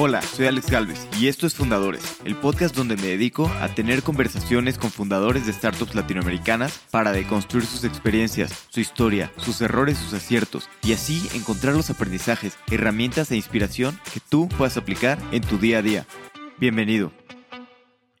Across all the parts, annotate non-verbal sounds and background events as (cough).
Hola, soy Alex Galvez y esto es Fundadores, el podcast donde me dedico a tener conversaciones con fundadores de startups latinoamericanas para deconstruir sus experiencias, su historia, sus errores, sus aciertos y así encontrar los aprendizajes, herramientas e inspiración que tú puedas aplicar en tu día a día. Bienvenido.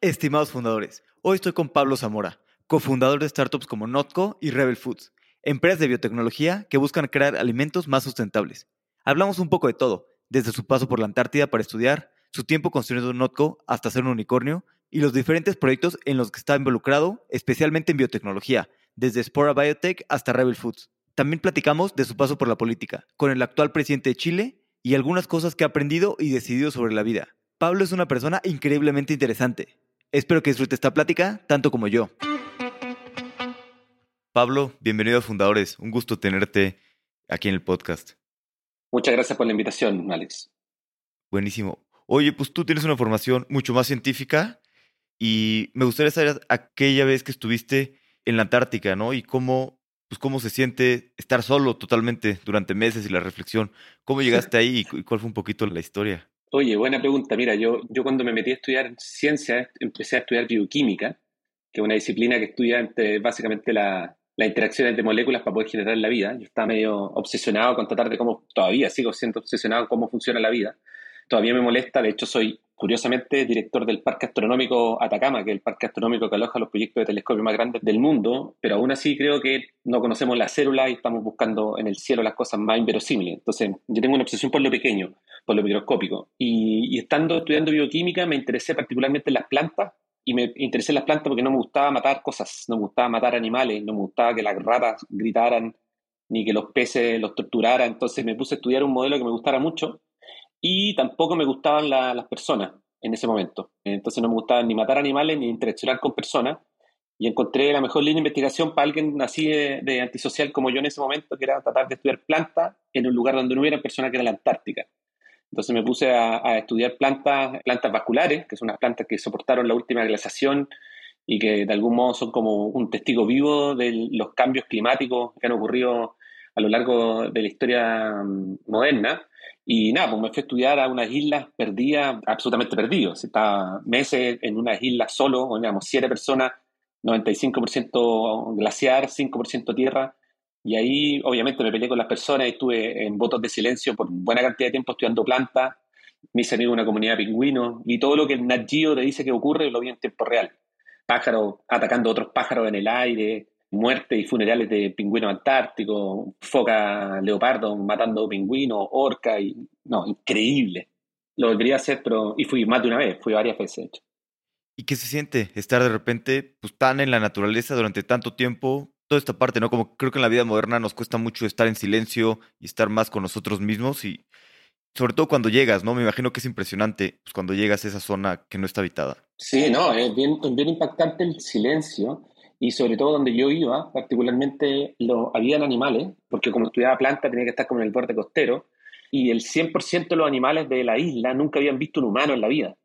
Estimados fundadores, hoy estoy con Pablo Zamora, cofundador de startups como Notco y Rebel Foods, empresas de biotecnología que buscan crear alimentos más sustentables. Hablamos un poco de todo desde su paso por la Antártida para estudiar, su tiempo construyendo un Notco hasta ser un unicornio y los diferentes proyectos en los que está involucrado, especialmente en biotecnología, desde Spora Biotech hasta Rebel Foods. También platicamos de su paso por la política, con el actual presidente de Chile y algunas cosas que ha aprendido y decidido sobre la vida. Pablo es una persona increíblemente interesante. Espero que disfrute esta plática tanto como yo. Pablo, bienvenido a Fundadores. Un gusto tenerte aquí en el podcast. Muchas gracias por la invitación, Alex. Buenísimo. Oye, pues tú tienes una formación mucho más científica y me gustaría saber aquella vez que estuviste en la Antártica, ¿no? Y cómo, pues cómo se siente estar solo totalmente durante meses y la reflexión. ¿Cómo (laughs) llegaste ahí y cuál fue un poquito la historia? Oye, buena pregunta. Mira, yo, yo cuando me metí a estudiar ciencia, empecé a estudiar bioquímica, que es una disciplina que estudia entre, básicamente la, las interacciones de moléculas para poder generar la vida. Yo estaba medio obsesionado con tratar de cómo, todavía sigo siendo obsesionado con cómo funciona la vida. Todavía me molesta, de hecho soy curiosamente director del Parque Astronómico Atacama, que es el parque astronómico que aloja los proyectos de telescopio más grandes del mundo, pero aún así creo que no conocemos la célula y estamos buscando en el cielo las cosas más inverosímiles. Entonces, yo tengo una obsesión por lo pequeño, por lo microscópico. Y, y estando estudiando bioquímica me interesé particularmente en las plantas y me interesé en las plantas porque no me gustaba matar cosas, no me gustaba matar animales, no me gustaba que las ratas gritaran, ni que los peces los torturaran. Entonces me puse a estudiar un modelo que me gustara mucho y tampoco me gustaban las personas en ese momento. Entonces no me gustaba ni matar animales ni interaccionar con personas. Y encontré la mejor línea de investigación para alguien así de, antisocial como yo en ese momento, que era tratar de estudiar plantas en un lugar donde no hubiera personas, que era la Antártica. Entonces me puse a, estudiar plantas, plantas vasculares, que son unas plantas que soportaron la última glaciación y que de algún modo son como un testigo vivo de los cambios climáticos que han ocurrido a lo largo de la historia mm, moderna. Y nada, pues me fui a estudiar a unas islas perdidas, absolutamente perdidos. Estaba meses en unas islas solo, digamos, siete personas, 95% glaciar, 5% tierra, y ahí, obviamente, me peleé con las personas y estuve en votos de silencio por buena cantidad de tiempo estudiando plantas. Me hice amigo de una comunidad de pingüinos y todo lo que el Nat Geo te dice que ocurre lo vi en tiempo real. Pájaros atacando a otros pájaros en el aire, muertes y funerales de pingüinos antárticos, foca leopardo matando pingüinos, orca y no, increíble. Lo volvería a hacer, pero y fui más de una vez, fui varias veces hecho. ¿Y qué se siente estar de repente pues, tan en la naturaleza durante tanto tiempo toda esta parte, ¿no? Como creo que en la vida moderna nos cuesta mucho estar en silencio y estar más con nosotros mismos y sobre todo cuando llegas, ¿no? Me imagino que es impresionante pues, cuando llegas a esa zona que no está habitada. Sí, no, es bien, bien impactante el silencio y sobre todo donde yo iba, particularmente lo, habían animales, porque como estudiaba planta tenía que estar como en el borde costero, y el 100% de los animales de la isla nunca habían visto un humano en la vida.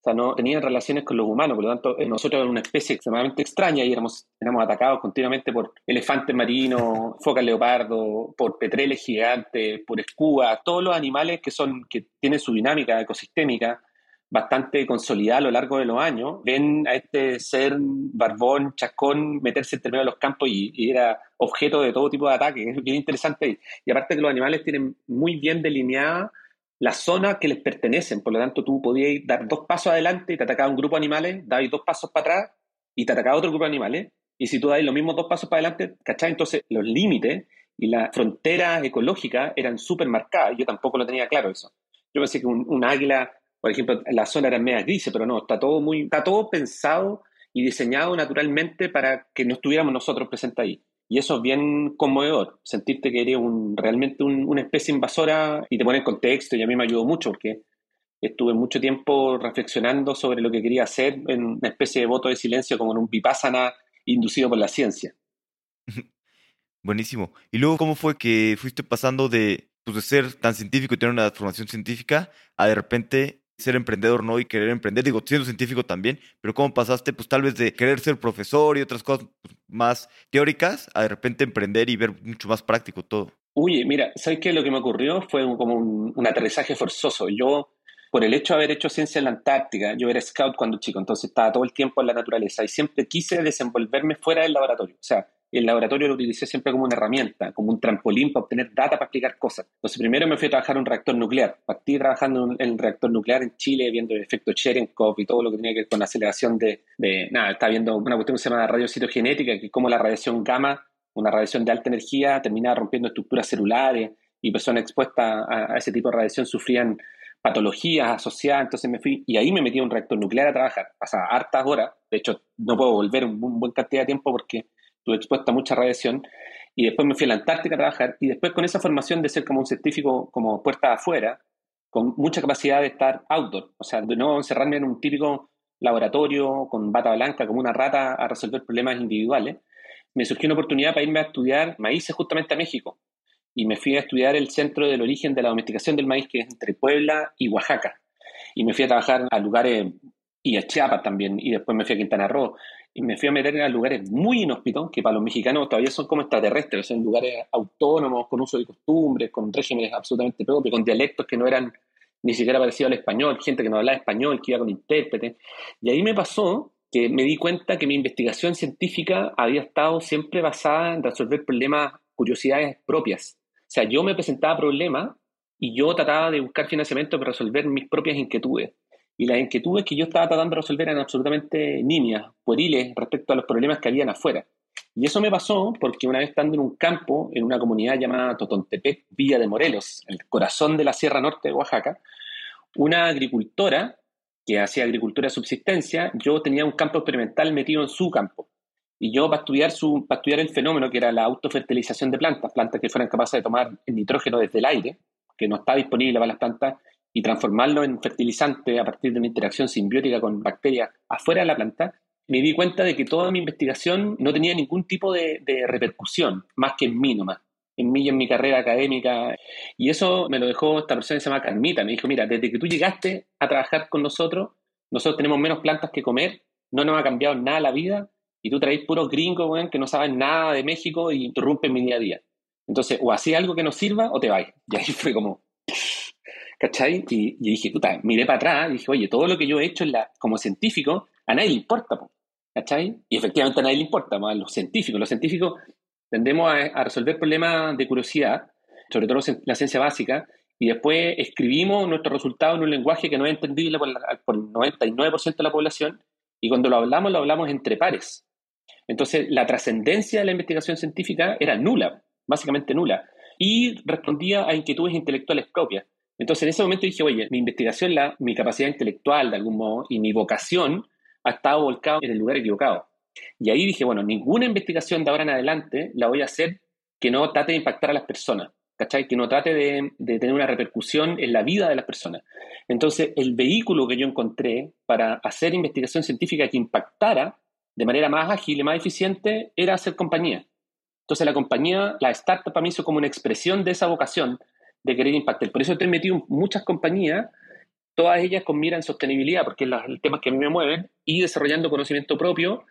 O sea, no tenían relaciones con los humanos, por lo tanto, eh, nosotros éramos una especie extremadamente extraña y éramos, éramos atacados continuamente por elefantes marinos, (laughs) focas leopardo, por petreles gigantes, por escubas, todos los animales que, son, que tienen su dinámica ecosistémica bastante consolidada a lo largo de los años, ven a este ser barbón, chascón, meterse entre medio de los campos y, era objeto de todo tipo de ataques. (laughs) Es bien interesante. Y aparte que los animales tienen muy bien delineada las zonas que les pertenecen. Por lo tanto, tú podías dar dos pasos adelante y te atacaba un grupo de animales, dabas dos pasos para atrás y te atacaba otro grupo de animales. Y si tú das los mismos dos pasos para adelante, ¿cachai? Entonces los límites y las fronteras ecológicas eran súper marcadas. Yo tampoco lo tenía claro eso. Yo pensé que un, águila, por ejemplo, la zona era media gris, pero no, está todo, muy, está todo pensado y diseñado naturalmente para que no estuviéramos nosotros presentes ahí. Y eso es bien conmovedor, sentirte que eres un, realmente una especie invasora y te pone en contexto y a mí me ayudó mucho porque estuve mucho tiempo reflexionando sobre lo que quería hacer en una especie de voto de silencio como en un vipassana inducido por la ciencia. (laughs) Buenísimo. ¿Y luego cómo fue que fuiste pasando de, pues, de ser tan científico y tener una formación científica a de repente ser emprendedor, ¿no? Y querer emprender, digo, siendo científico también, pero ¿cómo pasaste, pues tal vez de querer ser profesor y otras cosas pues, más teóricas a de repente emprender y ver mucho más práctico todo? Uy, mira, ¿sabes qué? Lo que me ocurrió fue como un, aterrizaje forzoso. Yo por el hecho de haber hecho ciencia en la Antártica, yo era scout cuando chico, entonces estaba todo el tiempo en la naturaleza y siempre quise desenvolverme fuera del laboratorio. O sea, el laboratorio lo utilicé siempre como una herramienta, como un trampolín para obtener data para explicar cosas. Entonces, primero me fui a trabajar en un reactor nuclear. Partí trabajando en un reactor nuclear en Chile, viendo el efecto Cherenkov y todo lo que tenía que ver con la aceleración de, nada, estaba viendo una cuestión que se llama radiocitogenética, que es como la radiación gamma, una radiación de alta energía, terminaba rompiendo estructuras celulares y personas expuestas a, ese tipo de radiación sufrían patologías asociadas, entonces me fui y ahí me metí a un reactor nuclear a trabajar. Pasaba hartas horas, de hecho no puedo volver un buen cantidad de tiempo porque estuve expuesta a mucha radiación, y después me fui a la Antártica a trabajar, y después con esa formación de ser como un científico como puerta afuera, con mucha capacidad de estar outdoor, o sea, de no encerrarme en un típico laboratorio con bata blanca como una rata a resolver problemas individuales, me surgió una oportunidad para irme a estudiar maíces justamente a México. Y me fui a estudiar el centro del origen de la domesticación del maíz, que es entre Puebla y Oaxaca. Y me fui a trabajar a lugares, y a Chiapas también, y después me fui a Quintana Roo y me fui a meter en lugares muy inhóspitos, que para los mexicanos todavía son como extraterrestres, son lugares autónomos, con uso de costumbres, con regímenes absolutamente propios, con dialectos que no eran ni siquiera parecidos al español, gente que no hablaba español, que iba con intérprete. Y ahí me pasó que me di cuenta que mi investigación científica había estado siempre basada en resolver problemas, curiosidades propias. O sea, yo me presentaba problemas y yo trataba de buscar financiamiento para resolver mis propias inquietudes y las inquietudes que yo estaba tratando de resolver eran absolutamente nimias, pueriles respecto a los problemas que habían afuera. Y eso me pasó porque una vez estando en un campo, en una comunidad llamada Totontepec, Villa de Morelos, el corazón de la Sierra Norte de Oaxaca, una agricultora que hacía agricultura de subsistencia, yo tenía un campo experimental metido en su campo. Y yo para estudiar, su, para estudiar el fenómeno que era la autofertilización de plantas, plantas que fueran capaces de tomar el nitrógeno desde el aire, que no está disponible para las plantas, y transformarlo en fertilizante a partir de una interacción simbiótica con bacterias afuera de la planta, me di cuenta de que toda mi investigación no tenía ningún tipo de, repercusión, más que en mí nomás, en mí y en mi carrera académica. Y eso me lo dejó esta persona que se llama Carmita. Me dijo, mira, desde que tú llegaste a trabajar con nosotros, nosotros tenemos menos plantas que comer, no nos ha cambiado nada la vida, y tú traes puros gringos, que no saben nada de México y interrumpen mi día a día. Entonces, o hacía algo que nos sirva o te vais. Y ahí fue como, ¿cachai? Y, dije, puta, miré para atrás y dije, oye, todo lo que yo he hecho la, como científico, a nadie le importa, ¿cachai? Y efectivamente a nadie le importa, a los científicos. Los científicos tendemos a, resolver problemas de curiosidad, sobre todo la ciencia básica, y después escribimos nuestros resultados en un lenguaje que no es entendible por el 99% de la población, y cuando lo hablamos, lo hablamos entre pares. Entonces, la trascendencia de la investigación científica era nula, básicamente nula, y respondía a inquietudes intelectuales propias. Entonces, en ese momento dije, oye, mi investigación, la, mi capacidad intelectual, de algún modo, y mi vocación ha estado volcado en el lugar equivocado. Y ahí dije, bueno, ninguna investigación de ahora en adelante la voy a hacer que no trate de impactar a las personas, ¿cachai? Que no trate de, de tener una repercusión en la vida de las personas. Entonces, el vehículo que yo encontré para hacer investigación científica que impactara de manera más ágil y más eficiente era hacer compañía. Entonces, la compañía, la startup para mí hizo como una expresión de esa vocación de querer impactar. Por eso he metido muchas compañías, todas ellas con mira en sostenibilidad, porque es el tema que a mí me mueven, y desarrollando conocimiento propio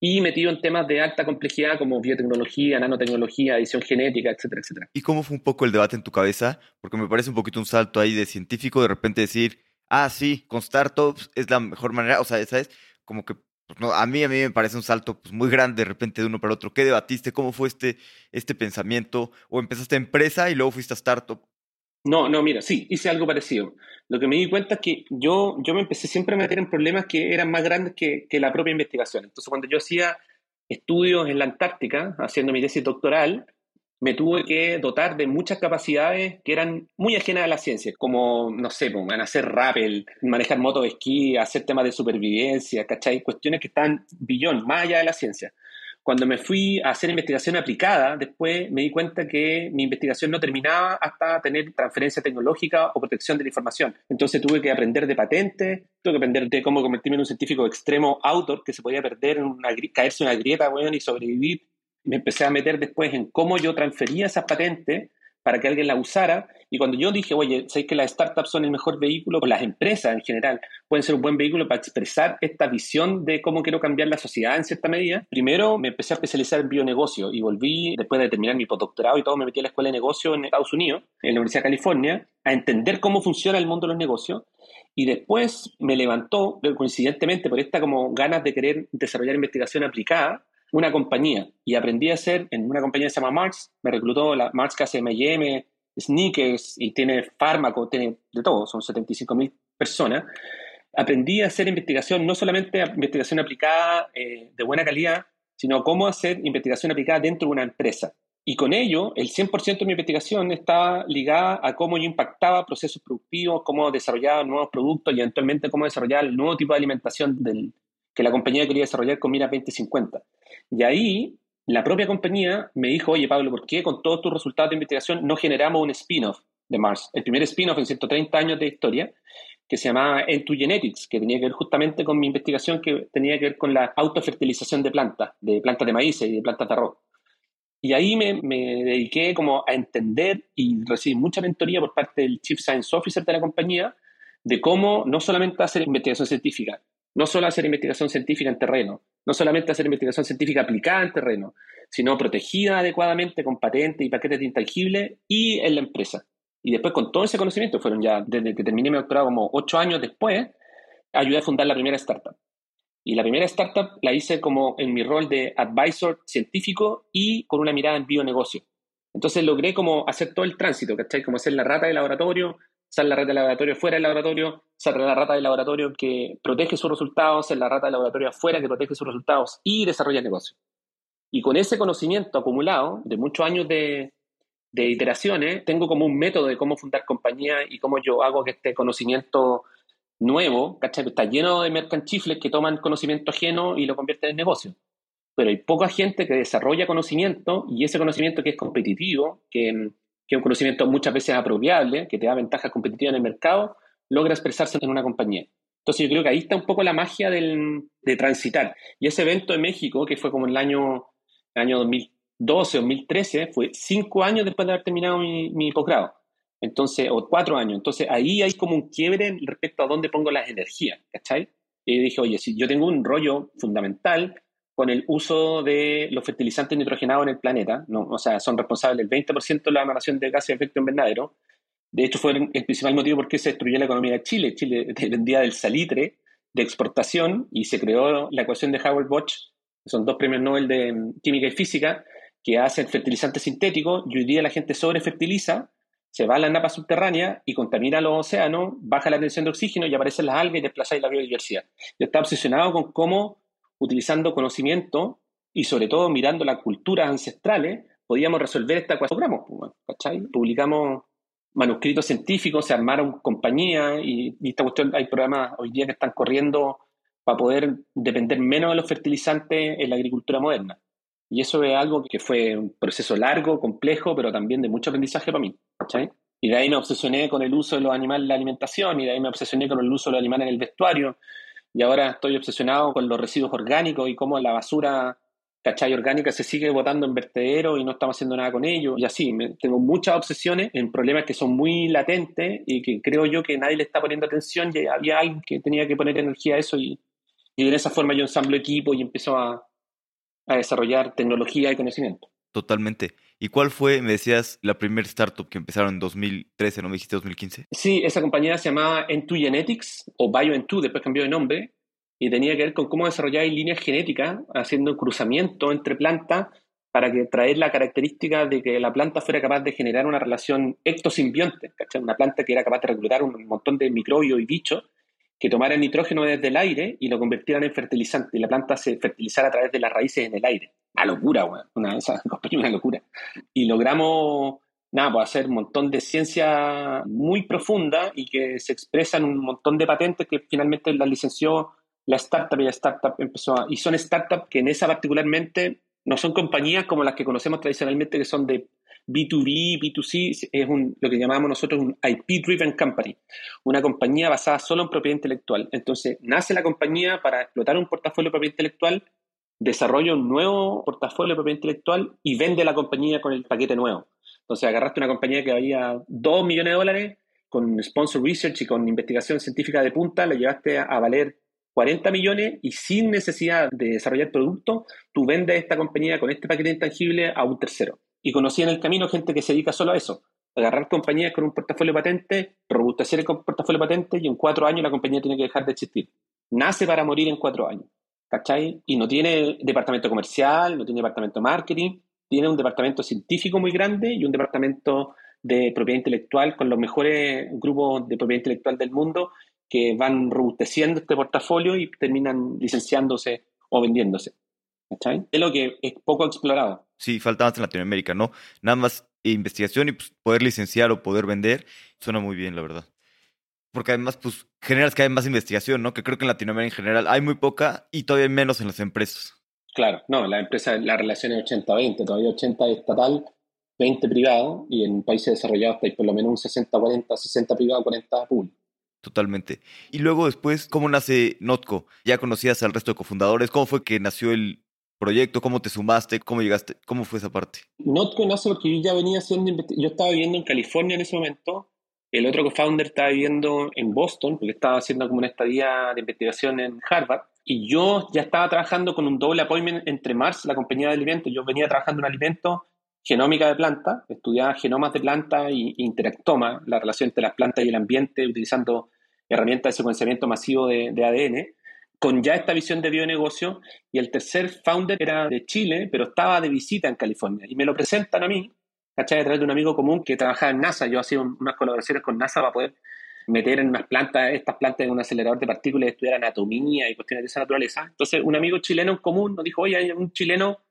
y metido en temas de alta complejidad como biotecnología, nanotecnología, edición genética, etcétera, etcétera. ¿Y cómo fue un poco el debate en tu cabeza? Porque me parece un poquito un salto ahí de científico, de repente decir, ah, sí, con startups es la mejor manera, o sea, ¿sabes? Como que pues a mí a mí me parece un salto pues, muy grande de repente de uno para otro. ¿Qué debatiste? ¿Cómo fue este, este pensamiento? ¿O empezaste empresa y luego fuiste a startup? No, no, mira, sí, hice algo parecido. Lo que me di cuenta es que yo, yo me empecé siempre a meter en problemas que eran más grandes que, que la propia investigación. Entonces, cuando yo hacía estudios en la Antártica, haciendo mi tesis doctoral, me tuve que dotar de muchas capacidades que eran muy ajenas a la ciencia, como, no sé, pues, hacer rappel, manejar moto de esquí, hacer temas de supervivencia, ¿cachai? Cuestiones que están billón, más allá de la ciencia. Cuando me fui a hacer investigación aplicada, después me di cuenta que mi investigación no terminaba hasta tener transferencia tecnológica o protección de la información. Entonces tuve que aprender de patentes, tuve que aprender de cómo convertirme en un científico extremo autor que se podía perder, en una, caerse en una grieta bueno, y sobrevivir me empecé a meter después en cómo yo transfería esas patentes para que alguien la usara. Y cuando yo dije, oye, sé que las startups son el mejor vehículo, o las empresas en general pueden ser un buen vehículo para expresar esta visión de cómo quiero cambiar la sociedad en cierta medida, primero me empecé a especializar en bionegocio y volví, después de terminar mi postdoctorado y todo, me metí a la escuela de negocio en Estados Unidos, en la Universidad de California. a entender cómo funciona el mundo de los negocios y después me levantó, coincidentemente, por esta como ganas de querer desarrollar investigación aplicada, una compañía. Y aprendí a hacer en una compañía que se llama Marx, me reclutó la Marx que hace M&M, sneakers y tiene fármaco, tiene de todo, son 75 mil personas. Aprendí a hacer investigación, no solamente investigación aplicada eh, de buena calidad, sino cómo hacer investigación aplicada dentro de una empresa. Y con ello, el 100% de mi investigación estaba ligada a cómo yo impactaba procesos productivos, cómo desarrollaba nuevos productos y eventualmente cómo desarrollaba el nuevo tipo de alimentación del, que la compañía quería desarrollar con Mira 2050. Y ahí la propia compañía me dijo, oye Pablo, ¿por qué con todos tus resultados de investigación no generamos un spin-off de Mars? El primer spin-off en 130 años de historia, que se llamaba Entu Genetics, que tenía que ver justamente con mi investigación que tenía que ver con la autofertilización de plantas, de plantas de maíz y de plantas de arroz. Y ahí me, dediqué como a entender y recibí mucha mentoría por parte del Chief Science Officer de la compañía de cómo no solamente hacer investigación científica, no solo hacer investigación científica en terreno, no solamente hacer investigación científica aplicada en terreno, sino protegida adecuadamente con patentes y paquetes de intangibles y en la empresa. Y después con todo ese conocimiento, fueron ya desde que terminé mi doctorado como ocho años después, ayudé a fundar la primera startup. Y la primera startup la hice como en mi rol de advisor científico y con una mirada en bionegocio. Entonces logré como hacer todo el tránsito, ¿cachai? Como ser la rata del laboratorio, ser la rata del laboratorio fuera del laboratorio, ser la rata del laboratorio que protege sus resultados, ser la rata del laboratorio afuera que protege sus resultados y desarrolla el negocio. Y con ese conocimiento acumulado de muchos años de, de iteraciones, tengo como un método de cómo fundar compañía y cómo yo hago que este conocimiento nuevo, ¿cachai? Está lleno de mercanchifles que toman conocimiento ajeno y lo convierten en negocio. Pero hay poca gente que desarrolla conocimiento y ese conocimiento que es competitivo, que, que es un conocimiento muchas veces apropiable, que te da ventajas competitivas en el mercado, logra expresarse en una compañía. Entonces yo creo que ahí está un poco la magia del, de transitar. Y ese evento en México, que fue como el año, el año 2012, 2013, fue cinco años después de haber terminado mi, mi posgrado. Entonces, o cuatro años. Entonces, ahí hay como un quiebre respecto a dónde pongo las energías, ¿cachai? Y dije, oye, si yo tengo un rollo fundamental con el uso de los fertilizantes nitrogenados en el planeta, o sea, son responsables del 20% de la emanación de gases de efecto invernadero. De hecho, fue el principal motivo por qué se destruyó la economía de Chile. Chile (laughs) dependía del salitre de exportación y se creó la ecuación de Howard-Bosch, que son dos premios Nobel de química y física, que hacen fertilizantes sintéticos y hoy día la gente sobrefertiliza se va a la napa subterránea y contamina los océanos, baja la tensión de oxígeno y aparecen las algas y desplazáis la biodiversidad. Yo estaba obsesionado con cómo, utilizando conocimiento y sobre todo mirando las culturas ancestrales, podíamos resolver esta ecuación. Pues, ¿cachai? Publicamos manuscritos científicos, se armaron compañías y, y esta cuestión, hay programas hoy día que están corriendo para poder depender menos de los fertilizantes en la agricultura moderna. Y eso es algo que fue un proceso largo, complejo, pero también de mucho aprendizaje para mí. Y de ahí me obsesioné con el uso de los animales en la alimentación, y de ahí me obsesioné con el uso de los animales en el vestuario, y ahora estoy obsesionado con los residuos orgánicos y cómo la basura, ¿cachai? Orgánica se sigue botando en vertedero y no estamos haciendo nada con ello. Y así, tengo muchas obsesiones en problemas que son muy latentes y que creo yo que nadie le está poniendo atención y había alguien que tenía que poner energía a eso y, y de esa forma yo ensamblo equipo y empiezo a, a desarrollar tecnología y conocimiento. Totalmente. ¿Y cuál fue, me decías, la primera startup que empezaron en 2013, no me dijiste 2015? Sí, esa compañía se llamaba Entu Genetics o BioEntu, después cambió de nombre, y tenía que ver con cómo desarrollar líneas genéticas haciendo cruzamiento entre plantas para que traer la característica de que la planta fuera capaz de generar una relación ectosimbionte, ¿cachai? Una planta que era capaz de reclutar un montón de microbios y bichos que tomaran nitrógeno desde el aire y lo convirtieran en fertilizante y la planta se fertilizara a través de las raíces en el aire. Una locura, Una, (laughs) una locura. Y logramos, nada, pues hacer un montón de ciencia muy profunda y que se expresan un montón de patentes que finalmente la licenció la startup y la startup empezó a... Y son startups que en esa particularmente no son compañías como las que conocemos tradicionalmente que son de B2B, B2C, es lo que llamamos nosotros un IP-driven company, una compañía basada solo en propiedad intelectual. Entonces, nace la compañía para explotar un portafolio de propiedad intelectual, desarrolla un nuevo portafolio de propiedad intelectual y vende la compañía con el paquete nuevo. Entonces, agarraste una compañía que valía 2 millones de dólares con sponsor research y con investigación científica de punta, la llevaste a valer 40 millones y sin necesidad de desarrollar producto, tú vendes esta compañía con este paquete intangible a un tercero. Y conocí en el camino gente que se dedica solo a eso. agarrar compañías con un portafolio patente, robustecer el portafolio patente y en cuatro años la compañía tiene que dejar de existir. Nace para morir en cuatro años, ¿cachai? Y no tiene departamento comercial, no tiene departamento de marketing, tiene un departamento científico muy grande y un departamento de propiedad intelectual con los mejores grupos de propiedad intelectual del mundo que van robusteciendo este portafolio y terminan licenciándose o vendiéndose. ¿Cachai? Es lo que es poco explorado. Sí, falta más en Latinoamérica, ¿no? Nada más investigación y pues, poder licenciar o poder vender, suena muy bien, la verdad. Porque además, pues, generas que hay más investigación, ¿no? Que creo que en Latinoamérica en general hay muy poca y todavía menos en las empresas. Claro, no, la empresa, la relación es 80-20, todavía 80 estatal, 20 privado, y en países desarrollados hay por lo menos un 60-40, 60 privado, 40 público. Totalmente. Y luego después, ¿cómo nace Notco? ¿Ya conocías al resto de cofundadores? ¿Cómo fue que nació el proyecto? ¿Cómo te sumaste? ¿Cómo llegaste? ¿Cómo fue esa parte? Notco nace porque yo ya venía haciendo, yo estaba viviendo en California en ese momento, el otro co-founder estaba viviendo en Boston, porque estaba haciendo como una estadía de investigación en Harvard, y yo ya estaba trabajando con un doble appointment entre Mars, la compañía de alimentos, yo venía trabajando en alimentos, genómica de planta, estudiaba genomas de planta y interactoma, la relación entre las plantas y el ambiente, utilizando herramientas de secuenciamiento masivo de ADN, con ya esta visión de bionegocio, y el tercer founder era de Chile, pero estaba de visita en California, y me lo presentan a mí, ¿cachai? A través de un amigo común que trabajaba en NASA, yo hacía unas colaboraciones con NASA para poder meter en unas plantas, estas plantas en un acelerador de partículas, estudiar anatomía y cuestiones de esa naturaleza. Entonces, un amigo chileno en común nos dijo, oye, hay un chileno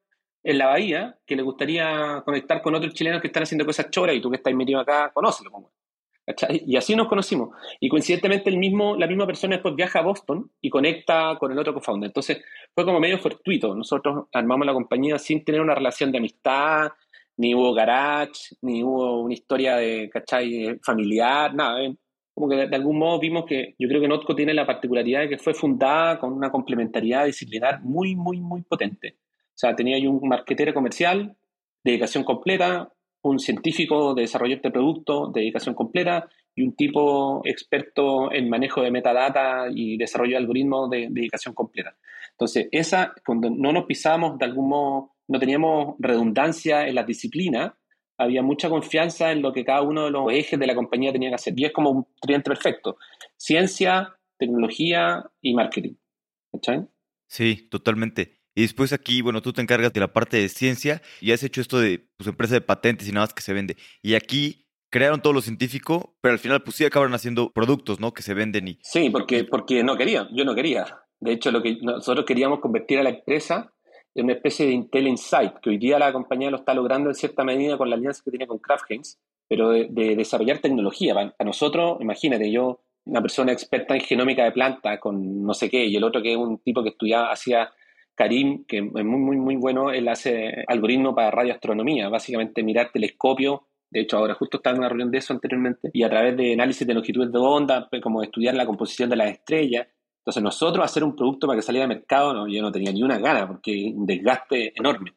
en la bahía que le gustaría conectar con otros chilenos que están haciendo cosas choras y tú que estás metido acá, conócelo. Como. Y así nos conocimos. Y coincidentemente el mismo, la misma persona después viaja a Boston y conecta con el otro co-founder. Entonces fue como medio fortuito. Nosotros armamos la compañía sin tener una relación de amistad, ni hubo garage, ni hubo una historia de, ¿cachai? familiar, nada. ¿eh? Como que de, algún modo vimos que yo creo que Notco tiene la particularidad de que fue fundada con una complementariedad disciplinar muy, muy, muy potente. O sea, tenía ahí un marquetero comercial, dedicación completa, un científico de desarrollo de producto, dedicación completa, y un tipo experto en manejo de metadata y desarrollo de algoritmos de, dedicación completa. Entonces, esa, cuando no nos pisábamos de algún modo, no teníamos redundancia en las disciplinas, había mucha confianza en lo que cada uno de los ejes de la compañía tenía que hacer. Y es como un tridente perfecto. Ciencia, tecnología y marketing. ¿Cachai? Sí, totalmente. Y después aquí, bueno, tú te encargas de la parte de ciencia y has hecho esto de pues, empresa de patentes y nada más que se vende. Y aquí crearon todo lo científico, pero al final pues sí acabaron haciendo productos, ¿no? Que se venden y... Sí, porque, porque no quería, yo no quería. De hecho, lo que nosotros queríamos convertir a la empresa en una especie de Intel Insight, que hoy día la compañía lo está logrando en cierta medida con la alianza que tiene con Kraft Heinz, pero de, desarrollar tecnología. A nosotros, imagínate, yo, una persona experta en genómica de planta con no sé qué, y el otro que es un tipo que estudiaba, hacía Karim, que es muy, muy, muy bueno, él hace algoritmo para radioastronomía, básicamente mirar telescopio. De hecho, ahora justo estaba en una reunión de eso anteriormente, y a través de análisis de longitud de onda, pues, como estudiar la composición de las estrellas. Entonces, nosotros hacer un producto para que saliera al mercado, yo no tenía ni una gana, porque un desgaste enorme.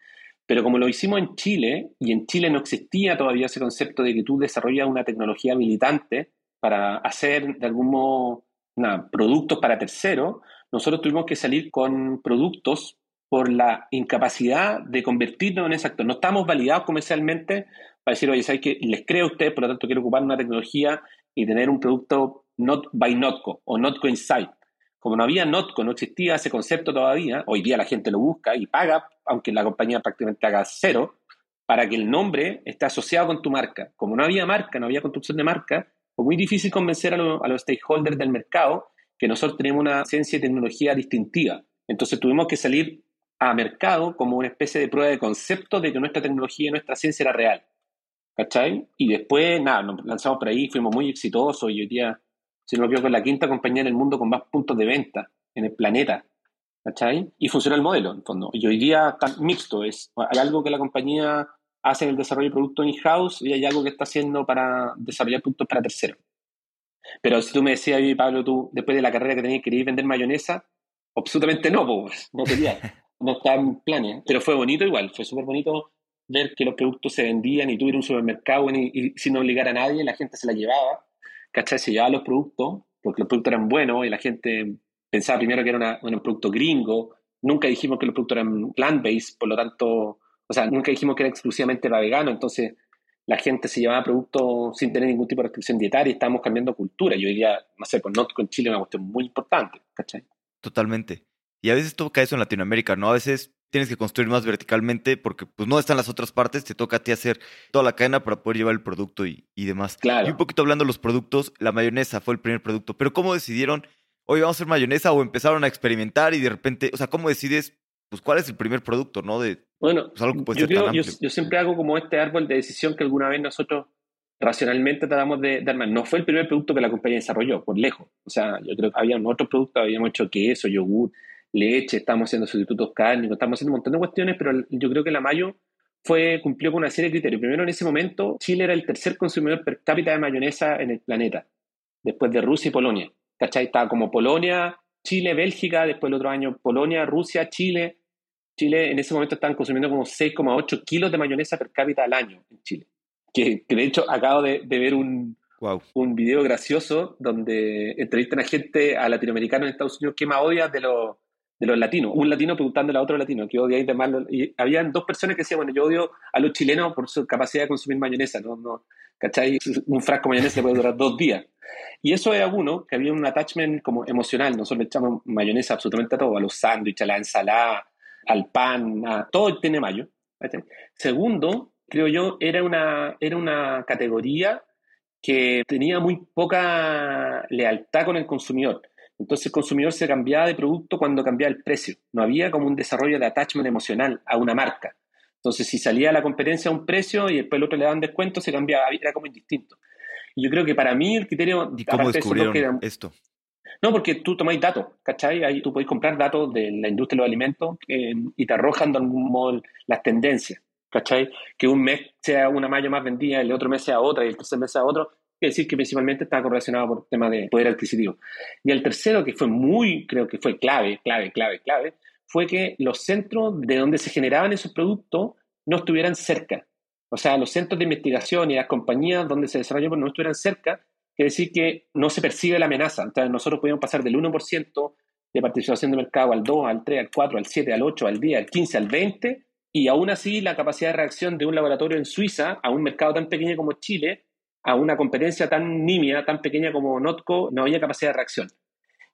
Pero como lo hicimos en Chile, y en Chile no existía todavía ese concepto de que tú desarrollas una tecnología habilitante para hacer de algún modo productos para terceros, nosotros tuvimos que salir con productos por la incapacidad de convertirnos en ese actor. No estamos validados comercialmente para decir, oye, ¿sabes que Les creo a ustedes, por lo tanto quiero ocupar una tecnología y tener un producto not by Notco o Notco Insight. Como no había Notco, no existía ese concepto todavía, hoy día la gente lo busca y paga, aunque la compañía prácticamente haga cero, para que el nombre esté asociado con tu marca. Como no había marca, no había construcción de marca, fue muy difícil convencer a, a los stakeholders del mercado que nosotros tenemos una ciencia y tecnología distintiva. Entonces tuvimos que salir a mercado como una especie de prueba de concepto de que nuestra tecnología y nuestra ciencia era real. ¿Cachai? Y después, nada, nos lanzamos por ahí, fuimos muy exitosos y hoy día, se nos vio con la quinta compañía en el mundo con más puntos de venta en el planeta. ¿Cachai? Y funciona el modelo, en fondo. Y hoy día está mixto. Es, hay algo que la compañía hace en el desarrollo de productos in-house y hay algo que está haciendo para desarrollar productos para terceros. Pero si tú me decías, Pablo, tú después de la carrera que tenías, querías vender mayonesa, absolutamente no, pues, no quería, (laughs) no estaba en planes. Pero fue bonito igual, fue súper bonito ver que los productos se vendían y tú un supermercado y, sin obligar a nadie, la gente se la llevaba, ¿cachai? Se llevaba los productos, porque los productos eran buenos y la gente pensaba primero que era un producto gringo. Nunca dijimos que los productos eran plant-based, por lo tanto, o sea, nunca dijimos que era exclusivamente para vegano, entonces la gente se llevaba productos sin tener ningún tipo de restricción dietaria y estábamos cambiando cultura. Yo diría, no sé, pues no con Chile es una cuestión muy importante, ¿cachai? Totalmente. Y a veces toca eso en Latinoamérica, ¿no? A veces tienes que construir más verticalmente porque pues no están las otras partes, te toca a ti hacer toda la cadena para poder llevar el producto y, y demás. Claro. Y un poquito hablando de los productos, la mayonesa fue el primer producto, pero ¿cómo decidieron, oye, vamos a hacer mayonesa o empezaron a experimentar y de repente, o sea, ¿cómo decides, pues cuál es el primer producto, ¿no? De, bueno, pues, algo que puede yo, creo, yo, yo siempre hago como este árbol de decisión que alguna vez nosotros racionalmente tratamos de, de armar. No fue el primer producto que la compañía desarrolló, por lejos. O sea, yo creo que había otros productos, habíamos hecho queso, yogur, leche, estamos haciendo sustitutos cárnicos, estamos haciendo un montón de cuestiones, pero yo creo que la Mayo fue, cumplió con una serie de criterios. Primero, en ese momento, Chile era el tercer consumidor per cápita de mayonesa en el planeta, después de Rusia y Polonia. ¿Cachai? Estaba como Polonia, Chile, Bélgica, después el otro año Polonia, Rusia, Chile. Chile en ese momento estaban consumiendo como 6,8 kilos de mayonesa per cápita al año en Chile. Que, que de hecho acabo de, de ver un, Wow. un video gracioso donde entrevistan a gente, a latinoamericanos en Estados Unidos, ¿qué más odias de los, de los latinos? Un latino preguntándole a otro latino, ¿qué odiáis de más? Y habían dos personas que decían, bueno, yo odio a los chilenos por su capacidad de consumir mayonesa, ¿no? no ¿Cachai? Un frasco de mayonesa puede durar dos días. Y eso era uno, que había un attachment como emocional. Nosotros le echamos mayonesa absolutamente a todo, a los sándwiches, a la ensalada, al pan, a todo tiene mayo. Segundo, creo yo, era una, era una categoría que tenía muy poca lealtad con el consumidor. Entonces el consumidor se cambiaba de producto cuando cambiaba el precio. No había como un desarrollo de attachment emocional a una marca. Entonces si salía la competencia a un precio y después el otro le daban descuento, se cambiaba, era como indistinto. Y yo creo que para mí el criterio... ¿Y cómo de descubrieron esto? No, porque tú tomáis datos, ¿cachai? Ahí tú podéis comprar datos de la industria de los alimentos eh, y te arrojan de algún modo las tendencias, ¿cachai? Que un mes sea una mayo más vendida, el otro mes sea otra y el tercer mes sea otro. Quiere decir que principalmente está correlacionado por tema de poder adquisitivo. Y el tercero, que fue muy, creo que fue clave, clave, clave, clave, fue que los centros de donde se generaban esos productos no estuvieran cerca. O sea, los centros de investigación y las compañías donde se desarrollaban no estuvieran cerca, quiere decir que no se percibe la amenaza. Entonces, nosotros podíamos pasar del 1% de participación de mercado al 2, al 3, al 4, al 7, al 8, al 10, al 15, al 20, y aún así la capacidad de reacción de un laboratorio en Suiza a un mercado tan pequeño como Chile, a una competencia tan nimia, tan pequeña como Notco, no había capacidad de reacción.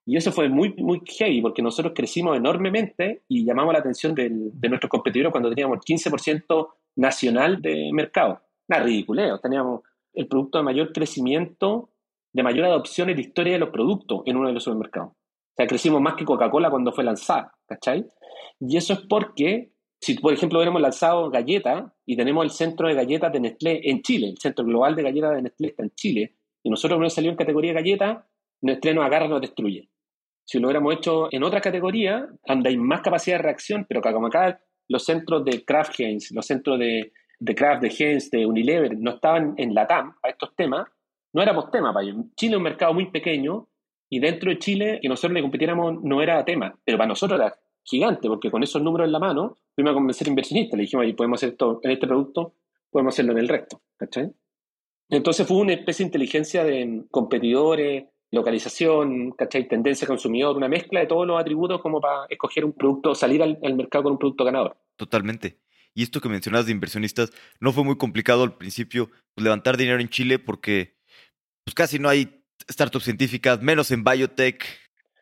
Y eso fue muy, muy heavy, porque nosotros crecimos enormemente y llamamos la atención del- de nuestros competidores cuando teníamos 15% nacional de mercado. Una ridiculez, teníamos el producto de mayor crecimiento, de mayor adopción en la historia de los productos en uno de los supermercados. O sea, crecimos más que Coca-Cola cuando fue lanzada, ¿cachai? Y eso es porque, si por ejemplo hubiéramos lanzado galletas y tenemos el centro de galletas de Nestlé en Chile, el centro global de galletas de Nestlé está en Chile, y nosotros hubiéramos salido en categoría galletas, Nestlé nos agarra nos destruye. Si lo hubiéramos hecho en otra categoría, donde hay más capacidad de reacción, pero como acá los centros de Kraft Heinz, los centros de, de Kraft, de Heinz, de Unilever, no estaban en la TAM a estos temas, no éramos tema para ellos. Chile es un mercado muy pequeño y dentro de Chile que nosotros le compitiéramos no era tema, pero para nosotros era gigante, porque con esos números en la mano fuimos a convencer inversionistas, le dijimos, "Oye, podemos hacer esto en este producto, podemos hacerlo en el resto, ¿cachai? Entonces fue una especie de inteligencia de competidores, localización, ¿cachai? Tendencia consumidor, una mezcla de todos los atributos como para escoger un producto, salir al, al mercado con un producto ganador. Totalmente. Y esto que mencionas de inversionistas, no fue muy complicado al principio pues, levantar dinero en Chile porque pues casi no hay startups científicas, menos en biotech.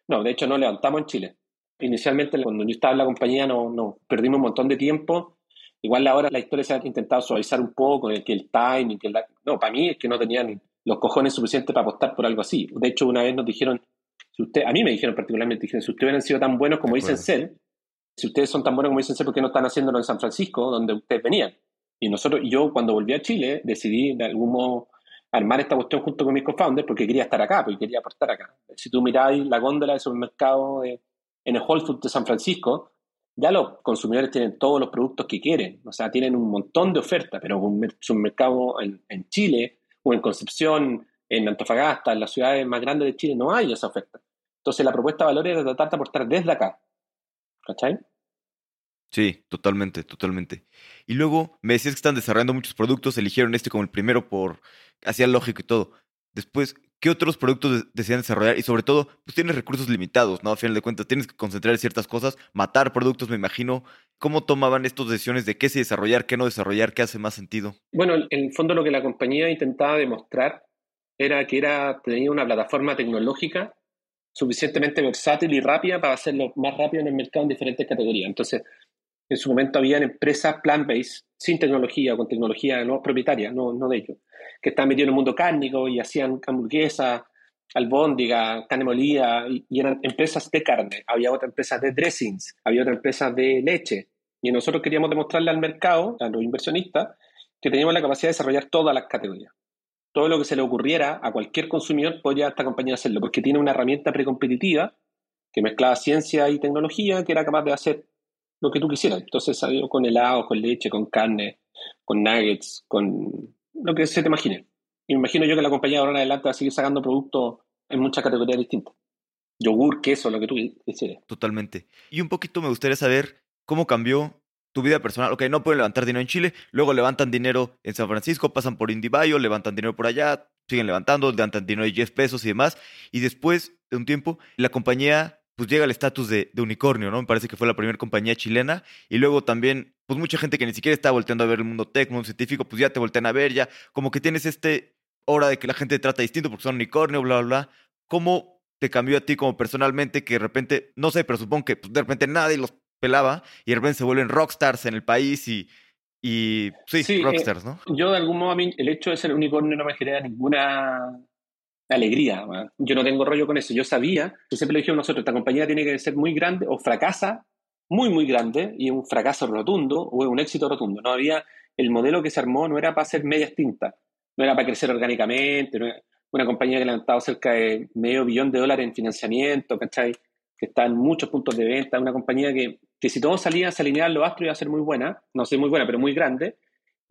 No, de hecho no levantamos en Chile. Inicialmente, cuando yo estaba en la compañía, no, no perdimos un montón de tiempo. Igual ahora la historia se ha intentado suavizar un poco, el, que el timing, que la... No, para mí es que no tenían los cojones suficientes para apostar por algo así. De hecho, una vez nos dijeron, si usted, a mí me dijeron particularmente, dijeron, si ustedes hubieran sido tan buenos como dicen ser, si ustedes son tan buenos como dicen ser, ¿por qué no están haciéndolo en San Francisco, donde ustedes venían? Y nosotros, yo cuando volví a Chile, decidí de algún modo armar esta cuestión junto con mis co-founders porque quería estar acá, porque quería aportar acá. Si tú miráis la góndola de supermercado de- en el Whole Foods de San Francisco, ya los consumidores tienen todos los productos que quieren, o sea, tienen un montón de ofertas, pero un mer- supermercado en, en Chile o en Concepción, en Antofagasta, en las ciudades más grandes de Chile, no hay esa oferta. Entonces la propuesta de valor era tratar de aportar desde acá. ¿Cachai? Sí, totalmente, totalmente. Y luego me decías que están desarrollando muchos productos, eligieron este como el primero por hacía lógico y todo. Después, ¿qué otros productos desean desarrollar? Y sobre todo, pues tienes recursos limitados, ¿no? A final de cuentas, tienes que concentrar en ciertas cosas, matar productos, me imagino. ¿Cómo tomaban estas decisiones de qué se desarrollar, qué no desarrollar, qué hace más sentido? Bueno, en el fondo lo que la compañía intentaba demostrar era que era, tenía una plataforma tecnológica suficientemente versátil y rápida para hacerlo más rápido en el mercado en diferentes categorías. Entonces, en su momento habían empresas plant-based, sin tecnología, con tecnología no propietaria, no, no de ellos, que estaban metidos en el mundo cárnico y hacían hamburguesas, albóndiga, carne molida, y, y, eran empresas de carne. Había otra empresa de dressings, había otra empresa de leche. Y nosotros queríamos demostrarle al mercado, a los inversionistas, que teníamos la capacidad de desarrollar todas las categorías todo lo que se le ocurriera a cualquier consumidor podía esta compañía hacerlo, porque tiene una herramienta precompetitiva que mezclaba ciencia y tecnología que era capaz de hacer lo que tú quisieras. Entonces salió con helado, con leche, con carne, con nuggets, con lo que se te imagine. Y me imagino yo que la compañía ahora en adelante va a seguir sacando productos en muchas categorías distintas. Yogur, queso, lo que tú quisieras. Totalmente. Y un poquito me gustaría saber cómo cambió tu vida personal, ok, no pueden levantar dinero en Chile, luego levantan dinero en San Francisco, pasan por IndieBio, levantan dinero por allá, siguen levantando, levantan dinero de 10 pesos y demás, y después de un tiempo, la compañía pues llega al estatus de, unicornio, ¿no? Me parece que fue la primera compañía chilena, y luego también, pues mucha gente que ni siquiera está volteando a ver el mundo tech, mundo científico, pues ya te voltean a ver, ya como que tienes este hora de que la gente te trata distinto porque son unicornio, bla, bla, bla. ¿Cómo te cambió a ti como personalmente que de repente, no sé, pero supongo que pues, de repente nadie los pelaba y de repente se vuelven rockstars en el país y, y sí, eh, rockstars, ¿no? Yo de algún modo a mí el hecho de ser unicornio no me genera ninguna alegría. Yo no tengo rollo con eso. Yo sabía, que siempre le dije a nosotros, esta compañía tiene que ser muy grande o fracasa muy, muy grande y un fracaso rotundo o un éxito rotundo. No había, el modelo que se armó no era para hacer medias tintas, no era para crecer orgánicamente, no una compañía que ha levantado cerca de medio billón de dólares en financiamiento, ¿cachai? que está en muchos puntos de venta, una compañía que, que si todos salían, se alineaban los astros iba a ser muy buena, no sé muy buena, pero muy grande,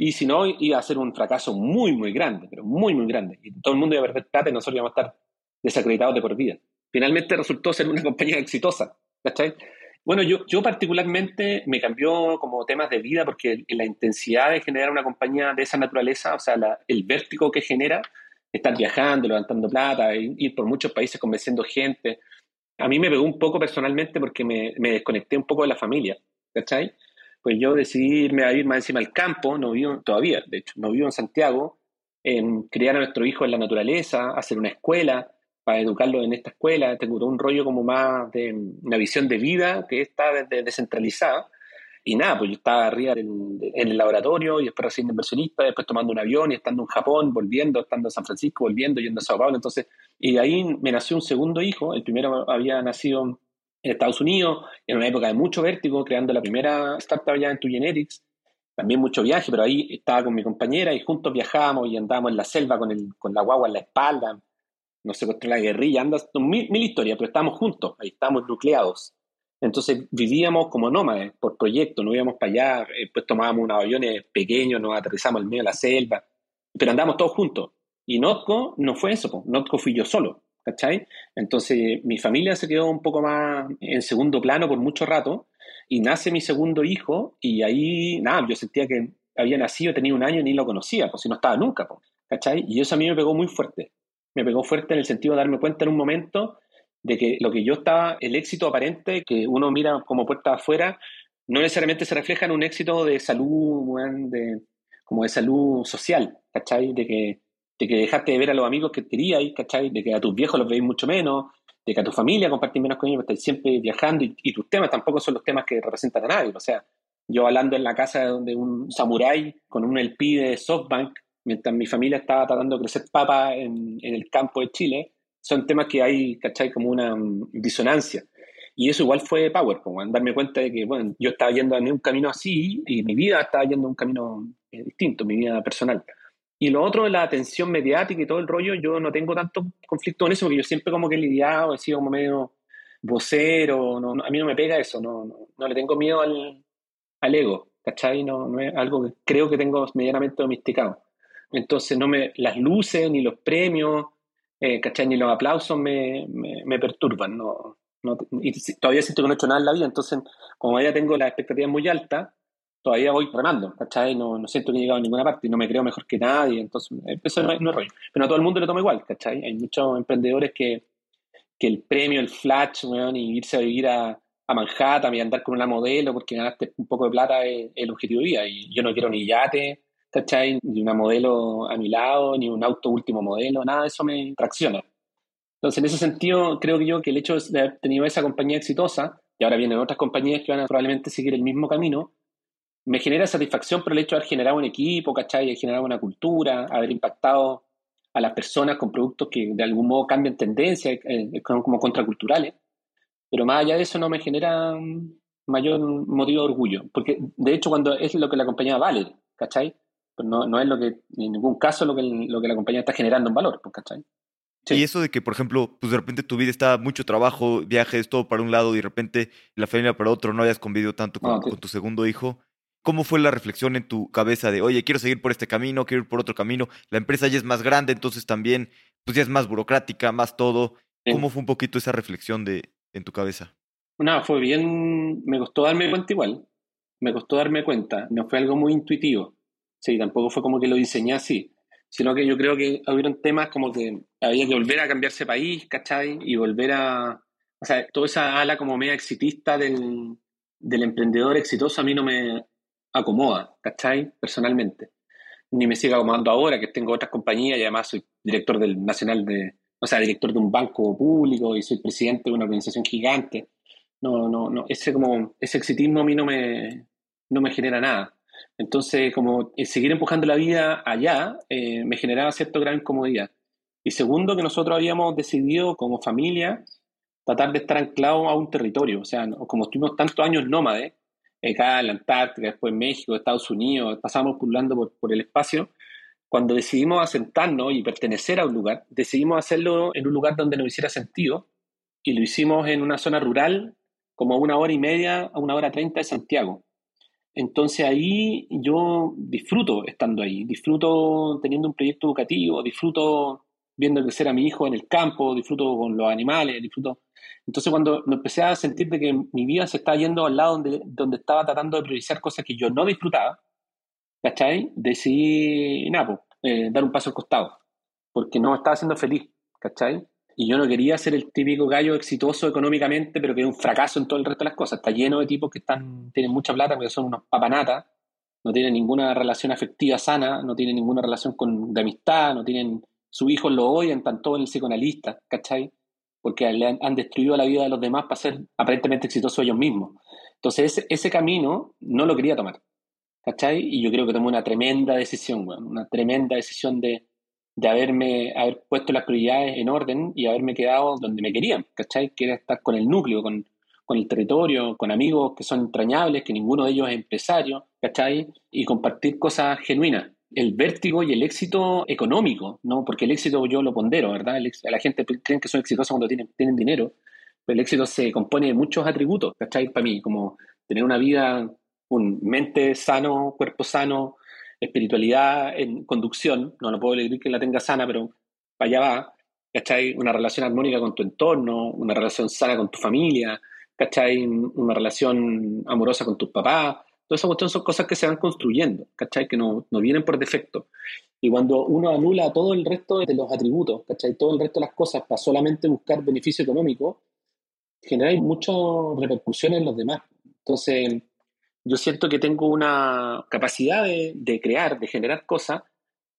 y si no, iba a ser un fracaso muy, muy grande, pero muy, muy grande. Y todo el mundo iba a perder plata y nosotros íbamos a estar desacreditados de por vida. Finalmente resultó ser una (laughs) compañía exitosa, ¿cachai? Bueno, yo, yo particularmente me cambió como temas de vida porque la intensidad de generar una compañía de esa naturaleza, o sea, el vértigo que genera, estar viajando, levantando plata, ir por muchos países convenciendo gente, a mí me pegó un poco personalmente porque me, desconecté un poco de la familia, ¿cachai? Pues yo decidí irme a ir más encima al campo, no vivo todavía, de hecho, no vivo en Santiago, en criar a nuestro hijo en la naturaleza, hacer una escuela, para educarlo en esta escuela, tengo un rollo como más de una visión de vida que está descentralizada. Y nada, pues yo estaba arriba en, el laboratorio y después recién inversionista, después tomando un avión y estando en Japón, volviendo, estando en San Francisco, volviendo, yendo a Sao Paulo. Entonces, y de ahí me nació un segundo hijo. El primero había nacido en Estados Unidos, en una época de mucho vértigo, creando la primera startup ya en Tu Genetics. También mucho viaje, pero ahí estaba con mi compañera y juntos viajábamos y andábamos en la selva con, el, con la guagua en la espalda. No sé, contra la guerrilla, andas, mil, mil historias, pero estábamos juntos, ahí estábamos nucleados. Entonces vivíamos como nómades por proyecto, no íbamos para allá, pues tomábamos unos aviones pequeños, nos aterrizamos en medio de la selva, pero andábamos todos juntos. Y Notco no fue eso, Notco fui yo solo, ¿cachai? Entonces mi familia se quedó un poco más en segundo plano por mucho rato y nace mi segundo hijo y ahí, nada, yo sentía que había nacido, tenía un año y ni lo conocía, pues si no estaba nunca, ¿cachai? Y eso a mí me pegó muy fuerte. Me pegó fuerte en el sentido de darme cuenta en un momento de que lo que yo estaba, el éxito aparente que uno mira como puerta afuera, no necesariamente se refleja en un éxito de salud, de, como de salud social, ¿cachai? De que, de que dejaste de ver a los amigos que querías, ¿cachai? De que a tus viejos los veis mucho menos, de que a tu familia compartís menos con ellos, estás siempre viajando y, tus temas tampoco son los temas que representan a nadie. O sea, yo hablando en la casa de un samurái con un LP de SoftBank, mientras mi familia estaba tratando de crecer papa en, en el campo de Chile, son temas que hay, ¿cachai? Como una mm, disonancia. Y eso igual fue power, como darme cuenta de que, bueno, yo estaba yendo en un camino así y mi vida estaba yendo en un camino eh, distinto, mi vida personal. Y lo otro, la atención mediática y todo el rollo, yo no tengo tanto conflicto con eso, porque yo siempre como que he lidiado, he sido como medio vocero, no, a mí no me pega eso, no, no, le tengo miedo al, al ego, ¿cachai? No, no es algo que creo que tengo medianamente domesticado. Entonces, no me, las luces ni los premios, eh, ¿cachai? Ni los aplausos me, me, perturban, no, no, y todavía siento que no he hecho nada en la vida, entonces como ya tengo las expectativas muy altas, todavía voy remando, ¿cachai? No, no siento que he llegado a ninguna parte no me creo mejor que nadie, entonces eso no, no es rollo. Pero a todo el mundo le toma igual, ¿cachai? Hay muchos emprendedores que, que el premio, el flash, weón, y irse a vivir a, a Manhattan y andar con una modelo porque ganaste un poco de plata es, el objetivo de vida. Y yo no quiero ni yate, ¿cachai? Ni una modelo a mi lado, ni un auto último modelo, nada de eso me tracciona. Entonces, en ese sentido, creo que yo que el hecho de haber tenido esa compañía exitosa, y ahora vienen otras compañías que van a probablemente seguir el mismo camino, me genera satisfacción por el hecho de haber generado un equipo, ¿cachai? De generado una cultura, haber impactado a las personas con productos que de algún modo cambian tendencia, eh, como contraculturales. Pero más allá de eso no me genera mayor motivo de orgullo. Porque de hecho cuando es lo que la compañía vale, ¿cachai? Pues no, no es lo que, en ningún caso lo que, lo que la compañía está generando en valor, pues, ¿cachai? Y eso de que, por ejemplo, pues de repente tu vida está mucho trabajo, viajes, todo para un lado y de repente la familia para otro, no hayas convivido tanto con, ah, con tu segundo hijo. ¿Cómo fue la reflexión en tu cabeza de, oye, quiero seguir por este camino, quiero ir por otro camino? La empresa ya es más grande, entonces también, pues ya es más burocrática, más todo. ¿Cómo fue un poquito esa reflexión de, en tu cabeza? Nada, fue bien, me costó darme cuenta igual. Me costó darme cuenta, no fue algo muy intuitivo. Sí, tampoco fue como que lo diseñé así sino que yo creo que hubieron temas como que había que volver a cambiarse país, ¿cachai? Y volver a, o sea, toda esa ala como media exitista del, del emprendedor exitoso a mí no me acomoda, ¿cachai? Personalmente. Ni me sigue acomodando ahora, que tengo otras compañías y además soy director del nacional de, o sea, director de un banco público y soy presidente de una organización gigante. No, no, no, ese como, ese exitismo a mí no me, no me genera nada. Entonces, como eh, seguir empujando la vida allá eh, me generaba cierta gran incomodidad. Y segundo, que nosotros habíamos decidido como familia tratar de estar anclados a un territorio. O sea, como estuvimos tantos años nómades, acá en la Antártica, después México, Estados Unidos, pasamos pululando por, por el espacio, cuando decidimos asentarnos y pertenecer a un lugar, decidimos hacerlo en un lugar donde nos hiciera sentido y lo hicimos en una zona rural como a una hora y media a una hora treinta de Santiago. Entonces ahí yo disfruto estando ahí, disfruto teniendo un proyecto educativo, disfruto viendo crecer a mi hijo en el campo, disfruto con los animales, disfruto. Entonces cuando me empecé a sentir de que mi vida se estaba yendo al lado donde, donde estaba tratando de priorizar cosas que yo no disfrutaba, ¿cachai? Decidí, nada, pues, eh, dar un paso al costado, porque no me estaba haciendo feliz, ¿cachai? Y yo no quería ser el típico gallo exitoso económicamente, pero que es un fracaso en todo el resto de las cosas. Está lleno de tipos que están, tienen mucha plata, porque son unos papanatas, no tienen ninguna relación afectiva sana, no tienen ninguna relación con, de amistad, no tienen, sus hijos lo están todos en el psicoanalista, ¿cachai? Porque le han, destruido la vida de los demás para ser aparentemente exitosos ellos mismos. Entonces ese, camino no lo quería tomar, ¿cachai? Y yo creo que tomé una tremenda decisión, una tremenda decisión de, de haberme haber puesto las prioridades en orden y haberme quedado donde me querían, ¿cachai? Que era estar con el núcleo, con, con el territorio, con amigos que son entrañables, que ninguno de ellos es empresario, ¿cachai? Y compartir cosas genuinas. El vértigo y el éxito económico, ¿no? Porque el éxito yo lo pondero, ¿verdad? la gente cree que son exitosos cuando tienen, tienen dinero, pero el éxito se compone de muchos atributos, ¿cachai? Para mí, como tener una vida, un mente sano, cuerpo sano, espiritualidad en conducción, no lo puedo decir que la tenga sana, pero para allá va, ¿cachai? Una relación armónica con tu entorno, una relación sana con tu familia, ¿cachai? Una relación amorosa con tus papás. Todas esas cuestiones son cosas que se van construyendo. Que no, no vienen por defecto. Y cuando uno anula todo el resto de los atributos. Todo el resto de las cosas para solamente buscar beneficio económico, genera muchas repercusiones en los demás. Entonces, yo siento que tengo una capacidad de, crear, de generar cosas,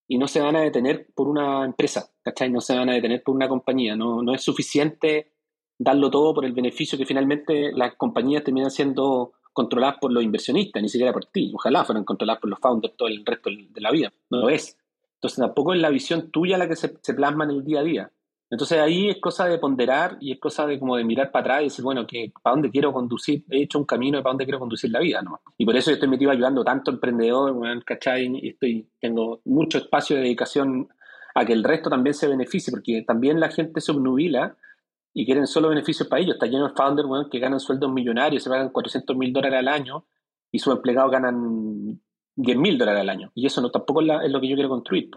y no se van a detener por una empresa. No se van a detener por una compañía. No, no es suficiente darlo todo por el beneficio que finalmente las compañías terminan siendo controladas por los inversionistas, ni siquiera por ti. Ojalá fueran controladas por los founders todo el resto de la vida. No lo es. Entonces tampoco es la visión tuya la que se, se plasma en el día a día. Entonces ahí es cosa de ponderar y es cosa de como de mirar para atrás y decir, bueno, que ¿para dónde quiero conducir? He hecho un camino de para dónde quiero conducir la vida, ¿no? Y por eso yo estoy metido ayudando tanto a emprendedores, ¿cachai? Y estoy, tengo mucho espacio de dedicación a que el resto también se beneficie, porque también la gente se obnubila y quieren solo beneficios para ellos. Está lleno de founders bueno, que ganan sueldos millonarios, se pagan 400 mil dólares al año y sus empleados ganan 10 mil dólares al año. Y eso no tampoco es, lo que yo quiero construir.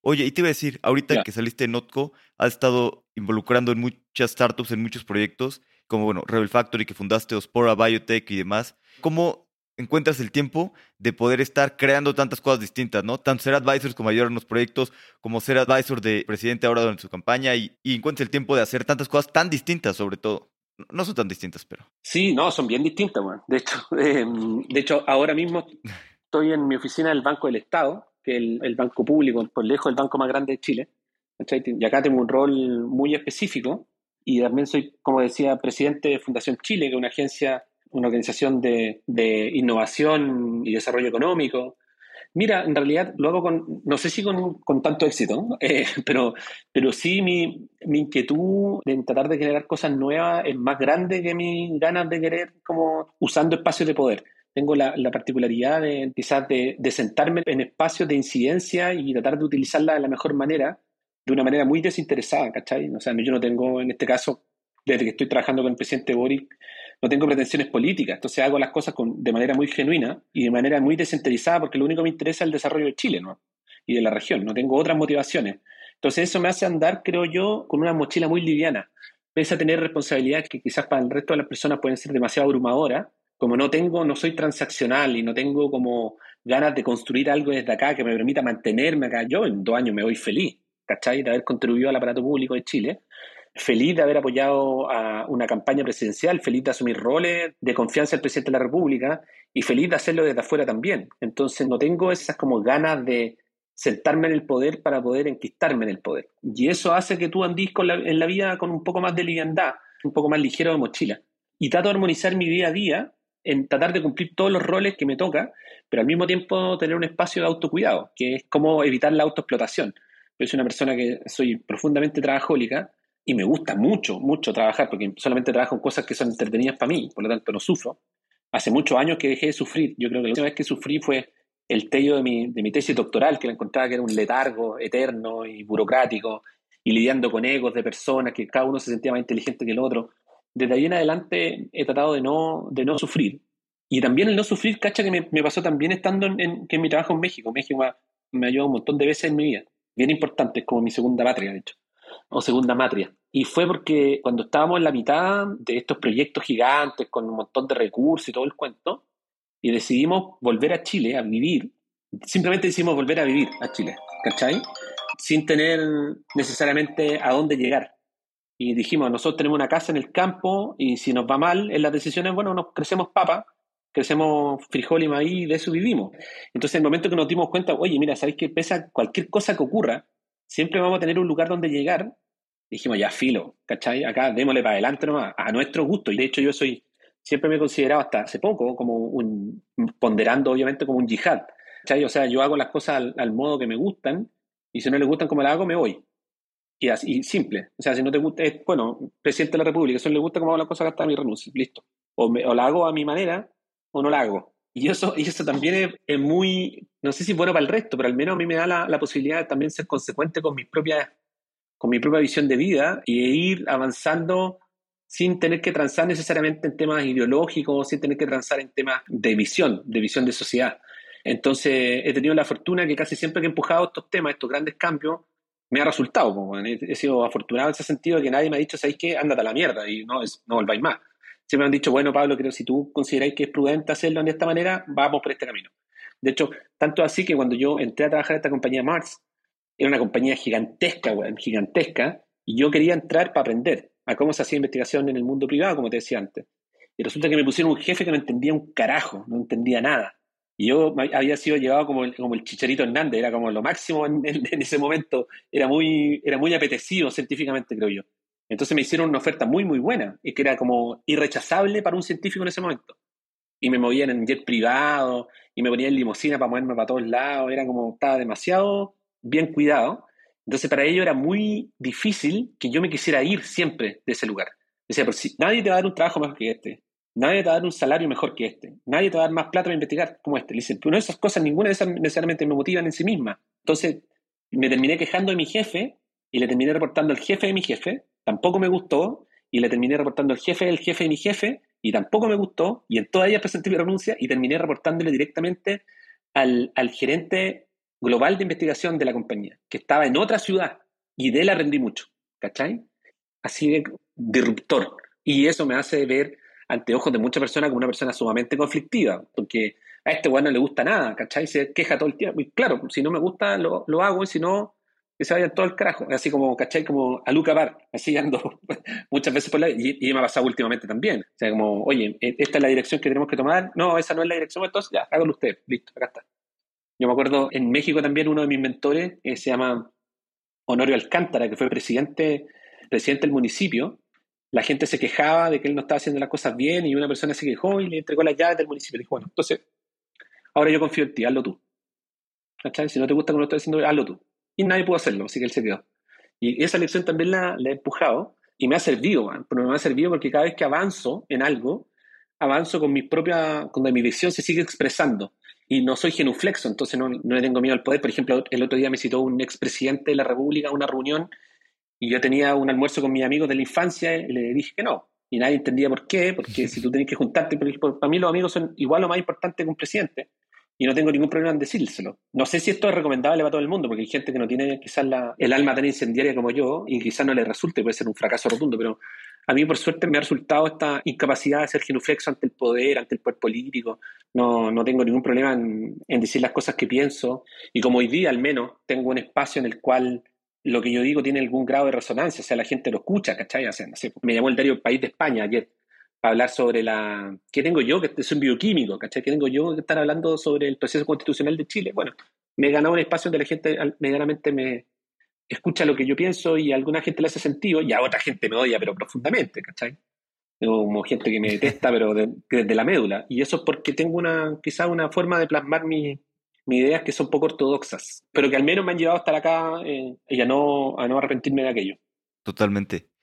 Oye, y te iba a decir, ahorita que saliste de Notco, has estado involucrando en muchas startups, en muchos proyectos, como bueno, Rebel Factory, que fundaste Ospora Biotech y demás. ¿Cómo encuentras el tiempo de poder estar creando tantas cosas distintas, ¿no? Tanto ser advisors como ayudar en los proyectos, como ser advisor de presidente ahora durante su campaña y, y encuentras el tiempo de hacer tantas cosas tan distintas, sobre todo. No son tan distintas, pero. Sí, no, son bien distintas, bueno. De hecho, (laughs) em, de hecho, ahora mismo estoy en mi oficina del Banco del Estado, que es el, banco público, por lejos el banco más grande de Chile. Y acá tengo un rol muy específico y también soy, como decía, presidente de Fundación Chile, que es una agencia, una organización de, de innovación y desarrollo económico. Mira, en realidad lo hago con, no sé si con, con tanto éxito, eh, (laughs) pero, pero sí mi, mi, inquietud en tratar de generar cosas nuevas es más grande que mis ganas de querer como usando espacios de poder. Tengo la, la particularidad de quizás de, de, sentarme en espacios de incidencia y tratar de utilizarla de la mejor manera, de una manera muy desinteresada, ¿cachai? O sea, yo no tengo en este caso, desde que estoy trabajando con el presidente Boric, no tengo pretensiones políticas, entonces hago las cosas de manera muy genuina y de manera muy descentralizada porque lo único que me interesa es el desarrollo de Chile ¿no? y de la región, no tengo otras motivaciones. Entonces eso me hace andar, creo yo, con una mochila muy liviana, pese a tener responsabilidades que quizás para el resto de las personas pueden ser demasiado abrumadoras, como no tengo, no soy transaccional y no tengo como ganas de construir algo desde acá que me permita mantenerme acá, yo en dos años me voy feliz, ¿cachai? De haber contribuido al aparato público de Chile feliz de haber apoyado a una campaña presidencial, feliz de asumir roles de confianza del presidente de la República y feliz de hacerlo desde afuera también. Entonces no tengo esas como ganas de sentarme en el poder para poder enquistarme en el poder. Y eso hace que tú andís en la vida con un poco más de liviandad, un poco más ligero de mochila. Y trato de armonizar mi día a día en tratar de cumplir todos los roles que me toca, pero al mismo tiempo tener un espacio de autocuidado, que es como evitar la autoexplotación. Yo soy una persona que soy profundamente trabajólica, y me gusta mucho, mucho trabajar, porque solamente trabajo en cosas que son entretenidas para mí, por lo tanto no sufro. Hace muchos años que dejé de sufrir. Yo creo que la última vez que sufrí fue el tello de mi, de mi tesis doctoral, que la encontraba que era un letargo eterno y burocrático, y lidiando con egos de personas, que cada uno se sentía más inteligente que el otro. Desde ahí en adelante he tratado de no, de no sufrir. Y también el no sufrir, cacha, que me, pasó también estando en, que en mi trabajo en México. México me, me ayudado un montón de veces en mi vida. Bien importante, es como mi segunda patria, de hecho o segunda matria. Y fue porque cuando estábamos en la mitad de estos proyectos gigantes con un montón de recursos y todo el cuento, y decidimos volver a Chile a vivir, simplemente decidimos volver a vivir a Chile, ¿cachai? Sin tener necesariamente a dónde llegar. Y dijimos, nosotros tenemos una casa en el campo y si nos va mal en las decisiones, bueno, nos crecemos papa, crecemos frijol y maíz, de eso vivimos. Entonces, en el momento que nos dimos cuenta, oye, mira, ¿sabéis que pesa cualquier cosa que ocurra? Siempre vamos a tener un lugar donde llegar. Dijimos, ya filo, ¿cachai? Acá démosle para adelante nomás, a nuestro gusto. Y de hecho yo soy, siempre me he considerado hasta hace poco como un, ponderando obviamente como un yihad. ¿cachai? O sea, yo hago las cosas al, modo que me gustan y si no les gustan como las hago, me voy. Y así, simple. O sea, si no te gusta, es, bueno, presidente de la República, si no le gusta cómo hago las cosas, hasta mi renuncia. Listo. O, me, o la hago a mi manera o no la hago. Y eso, y eso también es, muy, no sé si bueno para el resto, pero al menos a mí me da la, posibilidad de también ser consecuente con mi propia, con mi propia visión de vida y ir avanzando sin tener que transar necesariamente en temas ideológicos, sin tener que transar en temas de visión, de visión de sociedad. Entonces he tenido la fortuna que casi siempre que he empujado estos temas, estos grandes cambios, me ha resultado. he, sido afortunado en ese sentido de que nadie me ha dicho, ¿sabéis qué? Ándate a la mierda y no, no volváis más siempre me han dicho, bueno, Pablo, creo que si tú consideráis que es prudente hacerlo de esta manera, vamos por este camino. De hecho, tanto así que cuando yo entré a trabajar en esta compañía Mars, era una compañía gigantesca, weón, gigantesca, y yo quería entrar para aprender a cómo se hacía investigación en el mundo privado, como te decía antes. Y resulta que me pusieron un jefe que no entendía un carajo, no entendía nada. Y yo había sido llevado como el, como Chicharito Hernández, era como lo máximo en, en, ese momento, era muy, era muy apetecido científicamente, creo yo. Entonces me hicieron una oferta muy, muy buena y que era como irrechazable para un científico en ese momento. Y me movían en jet privado y me ponían en limusina para moverme para todos lados. Era como, estaba demasiado bien cuidado. Entonces para ello era muy difícil que yo me quisiera ir siempre de ese lugar. Decía, por si nadie te va a dar un trabajo mejor que este. Nadie te va a dar un salario mejor que este. Nadie te va a dar más plata para investigar como este. Le dicen, pero esas cosas, ninguna de esas necesariamente me motivan en sí misma. Entonces me terminé quejando de mi jefe y le terminé reportando al jefe de mi jefe tampoco me gustó y le terminé reportando al jefe del jefe de mi jefe y tampoco me gustó y en todas ellas presenté mi renuncia y terminé reportándole directamente al, gerente global de investigación de la compañía, que estaba en otra ciudad y de él aprendí mucho, ¿cachai? Así de disruptor. Y eso me hace ver ante ojos de muchas personas como una persona sumamente conflictiva, porque a este weón no le gusta nada, ¿cachai? Se queja todo el tiempo. Y claro, si no me gusta, lo, lo hago, y si no, que se vayan todo el carajo. Así como, ¿cachai? Como a Luca Bar, así ando (laughs) muchas veces por la... Y, y me ha pasado últimamente también. O sea, como, oye, e, esta es la dirección que tenemos que tomar. No, esa no es la dirección, entonces ya, hágalo usted. Listo, acá está. Yo me acuerdo, en México también uno de mis mentores eh, se llama Honorio Alcántara, que fue presidente, presidente del municipio. La gente se quejaba de que él no estaba haciendo las cosas bien y una persona se quejó y le entregó las llaves del municipio. Dijo, bueno, entonces, ahora yo confío en ti, hazlo tú. ¿Cachai? Si no te gusta como lo estoy haciendo, hazlo tú. Y nadie pudo hacerlo, así que él se quedó. Y esa lección también la, he empujado y me ha servido, pero me ha servido porque cada vez que avanzo en algo, avanzo con mi propia, cuando mi visión se sigue expresando. Y no soy genuflexo, entonces no, no le tengo miedo al poder. Por ejemplo, el otro día me citó un expresidente de la República a una reunión y yo tenía un almuerzo con mis amigos de la infancia y le dije que no. Y nadie entendía por qué, porque (laughs) si tú tenés que juntarte, para mí los amigos son igual o más importantes que un presidente y no tengo ningún problema en decírselo. No sé si esto es recomendable para todo el mundo, porque hay gente que no tiene quizás la, el alma tan incendiaria como yo y quizás no le resulte, puede ser un fracaso rotundo, pero a mí por suerte me ha resultado esta incapacidad de ser genuflexo ante el poder, ante el poder político. No, no tengo ningún problema en, en decir las cosas que pienso y como hoy día al menos tengo un espacio en el cual lo que yo digo tiene algún grado de resonancia, o sea, la gente lo escucha, ¿cachai? O sea, me llamó el diario País de España ayer hablar sobre la... ¿Qué tengo yo? Que es un bioquímico, ¿cachai? ¿Qué tengo yo que estar hablando sobre el proceso constitucional de Chile? Bueno, me he ganado un espacio donde la gente medianamente me escucha lo que yo pienso y a alguna gente le hace sentido y a otra gente me odia, pero profundamente, ¿cachai? Tengo como gente que me detesta, pero desde la médula. Y eso es porque tengo una, quizás una forma de plasmar mis ideas que son poco ortodoxas, pero que al menos me han llevado a estar acá eh, y a no, a no arrepentirme de aquello. Totalmente.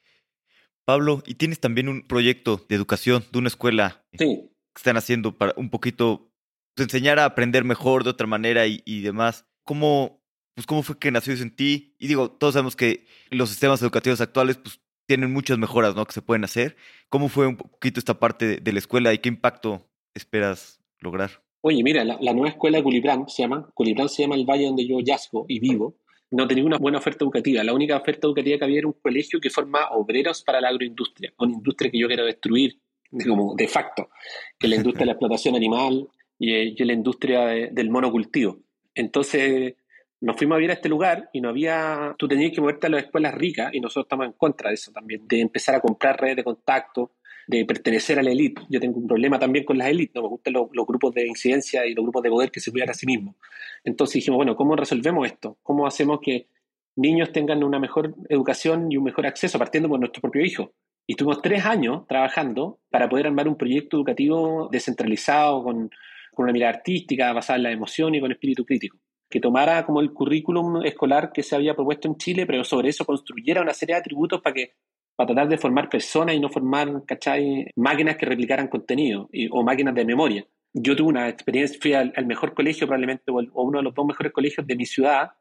Pablo, y tienes también un proyecto de educación de una escuela que están haciendo para un poquito pues, enseñar a aprender mejor de otra manera y, demás. ¿Cómo, pues, ¿Cómo fue que nació eso en ti? Y digo, todos sabemos que los sistemas educativos actuales pues, tienen muchas mejoras ¿no? que se pueden hacer. ¿Cómo fue un poquito esta parte de, la escuela y qué impacto esperas lograr? Oye, mira, la, nueva escuela de Culibrán se llama, Culibrán se llama el valle donde yo yazgo y vivo, no tenía una buena oferta educativa. La única oferta educativa que había era un colegio que forma obreros para la agroindustria, una industria que yo quiero destruir como de facto, que es la industria de la (laughs) explotación animal y, eh, la industria del monocultivo. Entonces nos fuimos a vivir a este lugar y no había, tú tenías que moverte a las escuelas ricas y nosotros estamos en contra de eso también, de empezar a comprar redes de contacto, de pertenecer a la élite. Yo tengo un problema también con las élites, no me gustan los, grupos de incidencia y los grupos de poder que se cuidan a sí mismos. Entonces dijimos, bueno, ¿cómo resolvemos esto? ¿Cómo hacemos que niños tengan una mejor educación y un mejor acceso, partiendo por nuestro propio hijo? Y estuvimos tres años trabajando para poder armar un proyecto educativo descentralizado, con, con una mirada artística, basada en la emoción y con espíritu crítico que tomara como el currículum escolar que se había propuesto en Chile, pero sobre eso construyera una serie de atributos para que para tratar de formar personas y no formar, ¿cachai? Máquinas que replicaran contenido o máquinas de memoria. Yo tuve una experiencia, fui al, mejor colegio probablemente, o, uno de los dos mejores colegios de mi ciudad,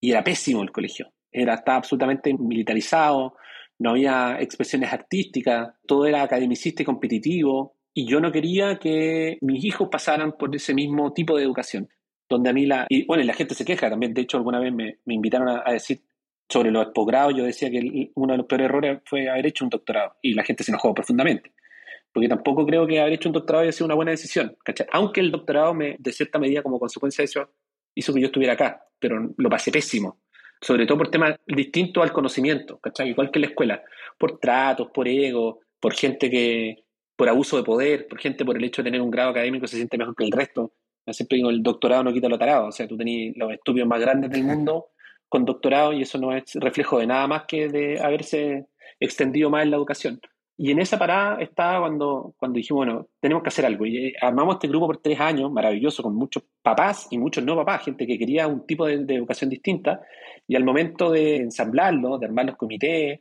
y era pésimo el colegio. Era, estaba absolutamente militarizado, no había expresiones artísticas, todo era academicista y competitivo, y yo no quería que mis hijos pasaran por ese mismo tipo de educación donde a mí la... Y bueno, la gente se queja también, de hecho alguna vez me, me invitaron a, decir, sobre los posgrados, yo decía que uno de los peores errores fue haber hecho un doctorado y la gente se enojó profundamente. Porque tampoco creo que haber hecho un doctorado haya sido una buena decisión. Aunque el doctorado, me, de cierta medida, como consecuencia de eso, hizo que yo estuviera acá, pero lo pasé pésimo. Sobre todo por temas distintos al conocimiento, ¿cachai? Igual que en la escuela. Por tratos, por ego, por gente que. por abuso de poder, por gente por el hecho de tener un grado académico se siente mejor que el resto. siempre digo, el doctorado no quita lo tarado. O sea, tú tenías los estudios más grandes del mundo con doctorado y eso no es reflejo de nada más que de haberse extendido más en la educación. Y en esa parada estaba cuando, cuando dijimos, bueno, tenemos que hacer algo. Y eh, armamos este grupo por tres años, maravilloso, con muchos papás y muchos no papás, gente que quería un tipo de, educación distinta. Y al momento de ensamblarlo, de armar los comités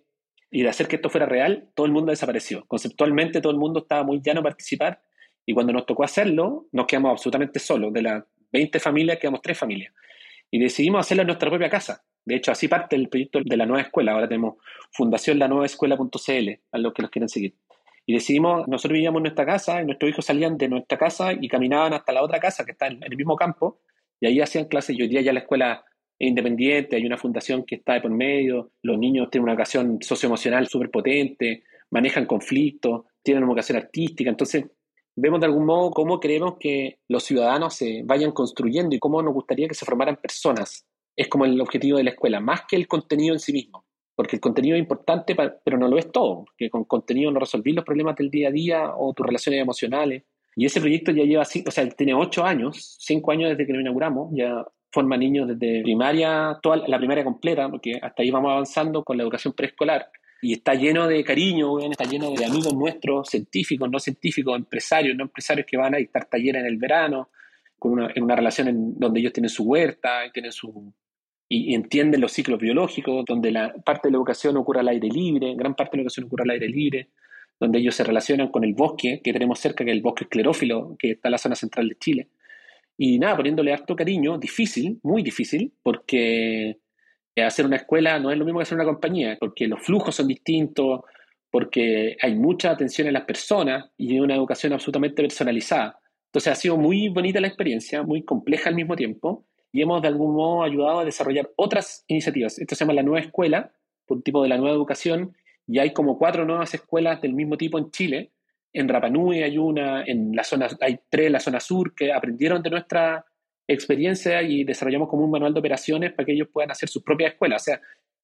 y de hacer que esto fuera real, todo el mundo desapareció. Conceptualmente todo el mundo estaba muy llano a participar. Y cuando nos tocó hacerlo, nos quedamos absolutamente solos. De las 20 familias, quedamos tres familias y decidimos hacerlo en nuestra propia casa. De hecho, así parte el proyecto de la nueva escuela. Ahora tenemos Fundación La Nueva Escuela.cl, a los que los quieren seguir. Y decidimos, nosotros vivíamos en nuestra casa, y nuestros hijos salían de nuestra casa y caminaban hasta la otra casa que está en el mismo campo, y ahí hacían clases. Y hoy día ya la escuela es independiente, hay una fundación que está de por medio, los niños tienen una ocasión socioemocional súper potente, manejan conflictos, tienen una vocación artística. Entonces, vemos de algún modo cómo queremos que los ciudadanos se vayan construyendo y cómo nos gustaría que se formaran personas. Es como el objetivo de la escuela, más que el contenido en sí mismo. Porque el contenido es importante, pero no lo es todo. Porque con contenido no resolvís los problemas del día a día o tus relaciones emocionales. Y ese proyecto ya lleva, o sea, tiene ocho años, cinco años desde que lo inauguramos, ya forma niños desde primaria, toda la primaria completa, porque hasta ahí vamos avanzando con la educación preescolar. Y está lleno de cariño, está lleno de amigos nuestros, científicos, no científicos, empresarios, no empresarios que van a dictar talleres en el verano, con una, en una relación en donde ellos tienen su huerta y, tienen su, y, entienden los ciclos biológicos, donde la parte de la educación ocurre al aire libre, gran parte de la educación ocurre al aire libre, donde ellos se relacionan con el bosque que tenemos cerca, que es el bosque esclerófilo, que está en la zona central de Chile. Y nada, poniéndole harto cariño, difícil, muy difícil, porque hacer una escuela no es lo mismo que hacer una compañía, porque los flujos son distintos, porque hay mucha atención en las personas y una educación absolutamente personalizada. Entonces ha sido muy bonita la experiencia, muy compleja al mismo tiempo, y hemos de algún modo ayudado a desarrollar otras iniciativas. Esto se llama la nueva escuela, un tipo de la nueva educación, y hay como cuatro nuevas escuelas del mismo tipo en Chile. En Rapanui hay una, en la zona, hay tres en la zona sur que aprendieron de nuestra experiencia y desarrollamos como un manual de operaciones para que ellos puedan hacer sus propias escuelas. O sea,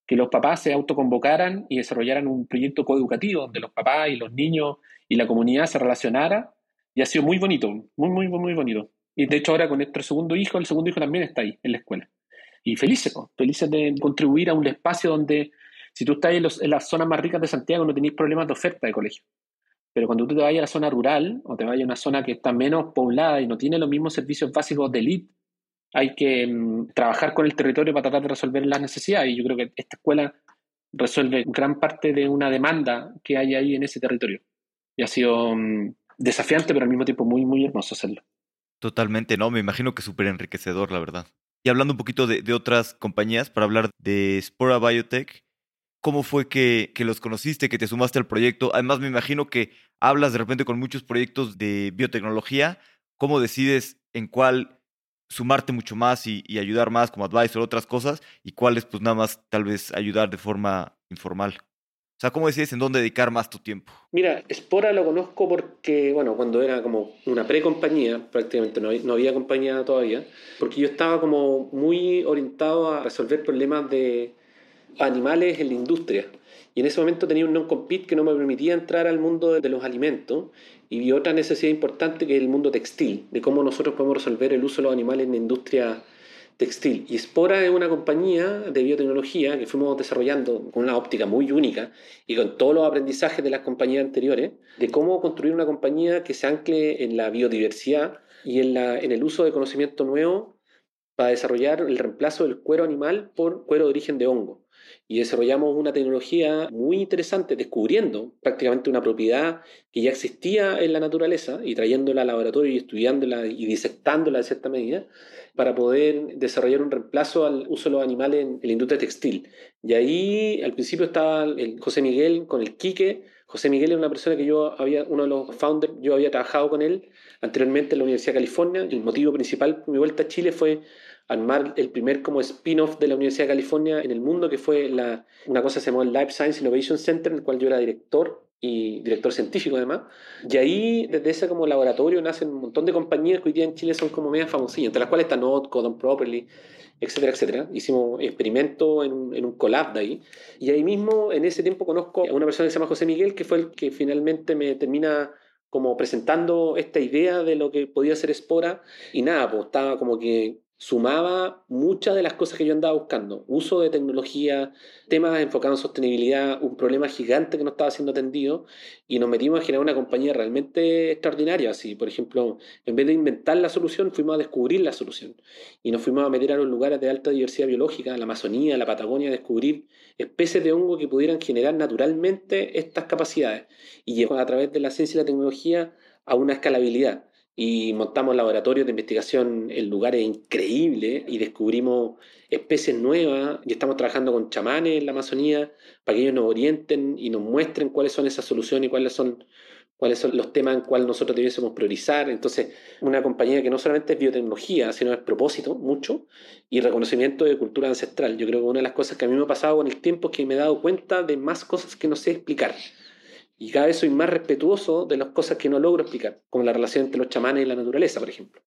que los papás se autoconvocaran y desarrollaran un proyecto coeducativo donde los papás y los niños y la comunidad se relacionara. Y ha sido muy bonito, muy, muy, muy bonito. Y de hecho ahora con nuestro segundo hijo, el segundo hijo también está ahí, en la escuela. Y felices, felices de contribuir a un espacio donde si tú estás en, las zonas más ricas de Santiago, no tenéis problemas de oferta de colegio. Pero cuando tú te vayas a la zona rural o te vayas a una zona que está menos poblada y no tiene los mismos servicios básicos de elite, hay que mm, trabajar con el territorio para tratar de resolver las necesidades. Y yo creo que esta escuela resuelve gran parte de una demanda que hay ahí en ese territorio. Y ha sido mm, desafiante, pero al mismo tiempo muy, muy hermoso hacerlo. Totalmente, no, me imagino que súper enriquecedor, la verdad. Y hablando un poquito de, de, otras compañías, para hablar de Spora Biotech, cómo fue que, los conociste, que te sumaste al proyecto. Además, me imagino que hablas de repente con muchos proyectos de biotecnología. ¿Cómo decides en cuál sumarte mucho más y, ayudar más como advisor, otras cosas, y cuáles pues nada más tal vez ayudar de forma informal? O sea, ¿cómo decides en dónde dedicar más tu tiempo? Mira, Spora lo conozco porque, bueno, cuando era como una pre-compañía, prácticamente no, no había compañía todavía, porque yo estaba como muy orientado a resolver problemas de, animales en la industria. Y en ese momento tenía un non-compete que no me permitía entrar al mundo de los alimentos y otra necesidad importante que es el mundo textil, de cómo nosotros podemos resolver el uso de los animales en la industria textil. Y Spora es una compañía de biotecnología que fuimos desarrollando con una óptica muy única y con todos los aprendizajes de las compañías anteriores, de cómo construir una compañía que se ancle en la biodiversidad y en, la, en el uso de conocimiento nuevo para desarrollar el reemplazo del cuero animal por cuero de origen de hongo y desarrollamos una tecnología muy interesante descubriendo prácticamente una propiedad que ya existía en la naturaleza y trayéndola al laboratorio y estudiándola y disectándola de cierta medida para poder desarrollar un reemplazo al uso de los animales en, la industria textil. Y ahí al principio estaba el José Miguel con el Quique. José Miguel es una persona que yo había, uno de los founders, yo había trabajado con él anteriormente en la Universidad de California. El motivo principal de mi vuelta a Chile fue armar el primer como spin-off de la Universidad de California en el mundo, que fue la, una cosa que se llamó el Life Science Innovation Center, en el cual yo era director y director científico además. Y ahí, desde ese como laboratorio, nacen un montón de compañías que hoy día en Chile son como media famosillas, entre las cuales está Notco, Don Properly, etcétera, etcétera. Hicimos experimentos en un, en un collab de ahí. Y ahí mismo, en ese tiempo, conozco a una persona que se llama José Miguel, que fue el que finalmente me termina como presentando esta idea de lo que podía ser Spora. Y nada, pues estaba como que sumaba muchas de las cosas que yo andaba buscando. Uso de tecnología, temas enfocados en sostenibilidad, un problema gigante que no estaba siendo atendido y nos metimos a generar una compañía realmente extraordinaria. Así, por ejemplo, en vez de inventar la solución, fuimos a descubrir la solución y nos fuimos a meter a los lugares de alta diversidad biológica, la Amazonía, la Patagonia, a descubrir especies de hongo que pudieran generar naturalmente estas capacidades y llegó a través de la ciencia y la tecnología a una escalabilidad y montamos laboratorios de investigación en lugares increíbles y descubrimos especies nuevas y estamos trabajando con chamanes en la Amazonía para que ellos nos orienten y nos muestren cuáles son esas soluciones y cuáles son, cuáles son los temas en cuales nosotros debiésemos priorizar. Entonces, una compañía que no solamente es biotecnología, sino es propósito, mucho, y reconocimiento de cultura ancestral. Yo creo que una de las cosas que a mí me ha pasado con el tiempo es que me he dado cuenta de más cosas que no sé explicar Y cada vez soy más respetuoso de las cosas que no logro explicar, como la relación entre los chamanes y la naturaleza, por ejemplo.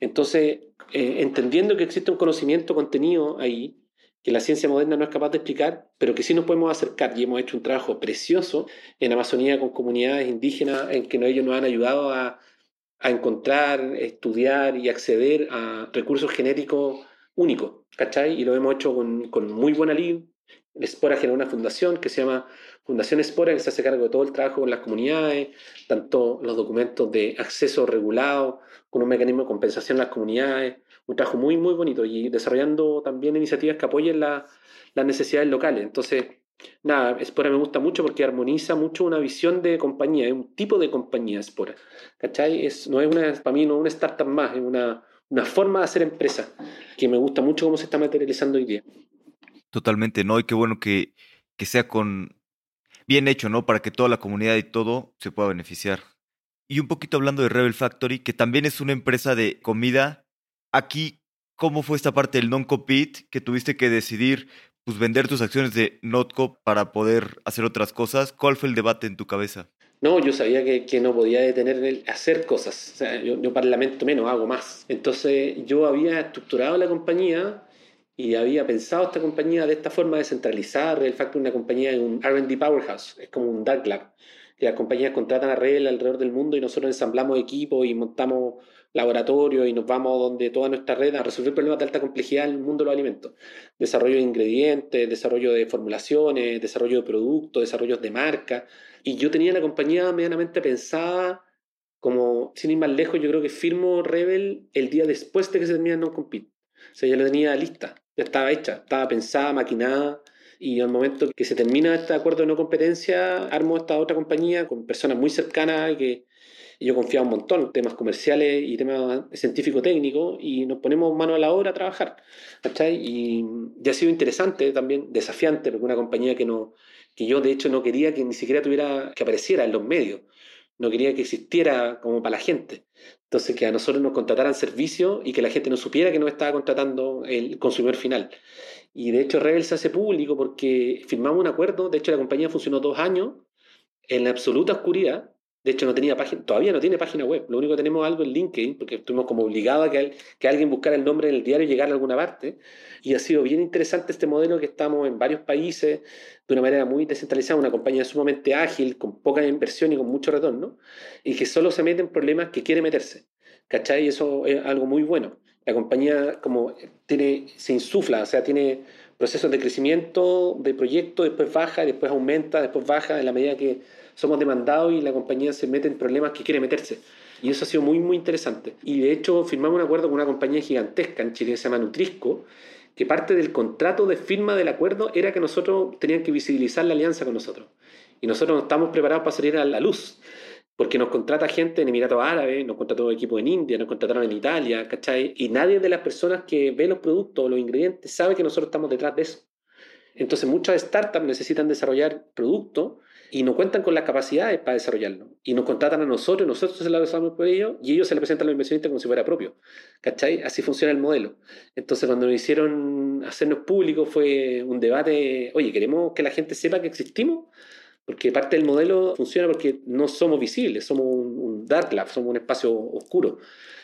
Entonces, eh, entendiendo que existe un conocimiento contenido ahí, que la ciencia moderna no es capaz de explicar, pero que sí nos podemos acercar y hemos hecho un trabajo precioso en Amazonía con comunidades indígenas en que ellos nos han ayudado a, a encontrar, estudiar y acceder a recursos genéticos únicos, ¿cachai? Y lo hemos hecho con, con muy buena lid. Espora generó una fundación que se llama Fundación Espora, que se hace cargo de todo el trabajo con las comunidades, tanto los documentos de acceso regulado, con un mecanismo de compensación a las comunidades, un trabajo muy, muy bonito y desarrollando también iniciativas que apoyen las necesidades locales. Entonces, nada, Espora me gusta mucho porque armoniza mucho una visión de compañía, es un tipo de compañía Espora. ¿Cachai? Es, no es una, para mí no es una startup más, es una, una forma de hacer empresa que me gusta mucho cómo se está materializando hoy día. Totalmente, ¿no? Y qué bueno que, que sea con bien hecho, ¿no? Para que toda la comunidad y todo se pueda beneficiar. Y un poquito hablando de Rebel Factory, que también es una empresa de comida Aquí, ¿cómo fue esta parte del non-compete que tuviste que decidir pues, vender tus acciones de Notco para poder hacer otras cosas? ¿Cuál fue el debate en tu cabeza? No, yo sabía que, que no podía detener el hacer cosas. O sea, yo, yo parlamento menos, hago más. Entonces yo había estructurado la compañía y había pensado esta compañía de esta forma descentralizada. El Factor es una compañía, un RD Powerhouse, es como un Dark Lab. Que las compañías contratan a Red alrededor del mundo y nosotros ensamblamos equipos y montamos laboratorio y nos vamos donde toda nuestra red a resolver problemas de alta complejidad en el mundo de los alimentos. Desarrollo de ingredientes, desarrollo de formulaciones, desarrollo de productos, desarrollos de marca. Y yo tenía la compañía medianamente pensada como, sin ir más lejos, yo creo que firmo Rebel el día después de que se termina No Compete. O sea, ya la tenía lista, ya estaba hecha, estaba pensada, maquinada. Y al momento que se termina este acuerdo de no competencia, armo esta otra compañía con personas muy cercanas que y yo confiaba un montón temas comerciales y temas científico-técnicos y nos ponemos mano a la obra a trabajar. Y, ya ha sido interesante también, desafiante, porque una compañía que, no, que yo de hecho no quería que ni siquiera tuviera, que apareciera en los medios, no quería que existiera como para la gente. Entonces, que a nosotros nos contrataran servicios y que la gente no supiera que nos estaba contratando el consumidor final. Y de hecho, Rebel se hace público porque firmamos un acuerdo. De hecho, la compañía funcionó dos años en la absoluta oscuridad de hecho, no tenía página, todavía no tiene página web. Lo único que tenemos algo en LinkedIn, porque estuvimos como obligados a que, que, alguien buscara el nombre en el diario y llegara a alguna parte. Y ha sido bien interesante este modelo que estamos en varios países de una manera muy descentralizada, una compañía sumamente ágil, con poca inversión y con mucho retorno, y que solo se mete en problemas que quiere meterse. ¿Cachai? Y eso es algo muy bueno. La compañía como tiene, se insufla, o sea, tiene procesos de crecimiento de proyecto, después baja, después aumenta, después baja, en la medida que somos demandados y la compañía se mete en problemas que quiere meterse. Y eso ha sido muy, muy interesante. Y de hecho firmamos un acuerdo con una compañía gigantesca en Chile que se llama Nutrisco, que parte del contrato de firma del acuerdo era que nosotros tenían que visibilizar la alianza con nosotros. Y nosotros no estamos preparados para salir a la luz, porque nos contrata gente en Emiratos Árabes, nos contrató equipo en India, nos contrataron en Italia, ¿cachai? Y nadie de las personas que ve los productos o los ingredientes sabe que nosotros estamos detrás de eso. Entonces muchas startups necesitan desarrollar productos y no cuentan con las capacidades para desarrollarlo. Y nos contratan a nosotros, nosotros se lo desarrollamos por ellos y ellos se le presentan a los inversionistas como si fuera propio. ¿Cachai? Así funciona el modelo. Entonces cuando nos hicieron hacernos público fue un debate, oye, ¿queremos que la gente sepa que existimos? Porque parte del modelo funciona porque no somos visibles, somos un, dark lab, somos un espacio oscuro.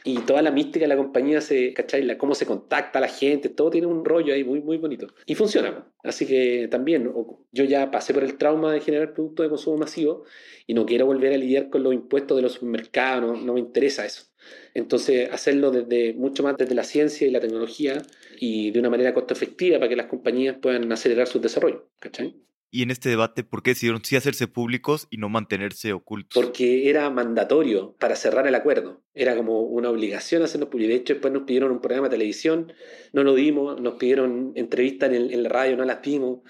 Y toda la mística de la compañía, se, ¿cachai? La, cómo se contacta a la gente, todo tiene un rollo ahí muy, muy bonito. Y funciona. Así que también, yo ya pasé por el trauma de generar productos de consumo masivo y no quiero volver a lidiar con los impuestos de los supermercados, no, no me interesa eso. Entonces, hacerlo desde mucho más desde la ciencia y la tecnología y de una manera costo efectiva para que las compañías puedan acelerar su desarrollo. ¿cachai? Y en este debate, ¿por qué decidieron sí hacerse públicos y no mantenerse ocultos? Porque era mandatorio para cerrar el acuerdo. Era como una obligación hacernos públicos. De hecho, después nos pidieron un programa de televisión, no lo dimos, nos pidieron entrevistas en, en la radio, no las dimos.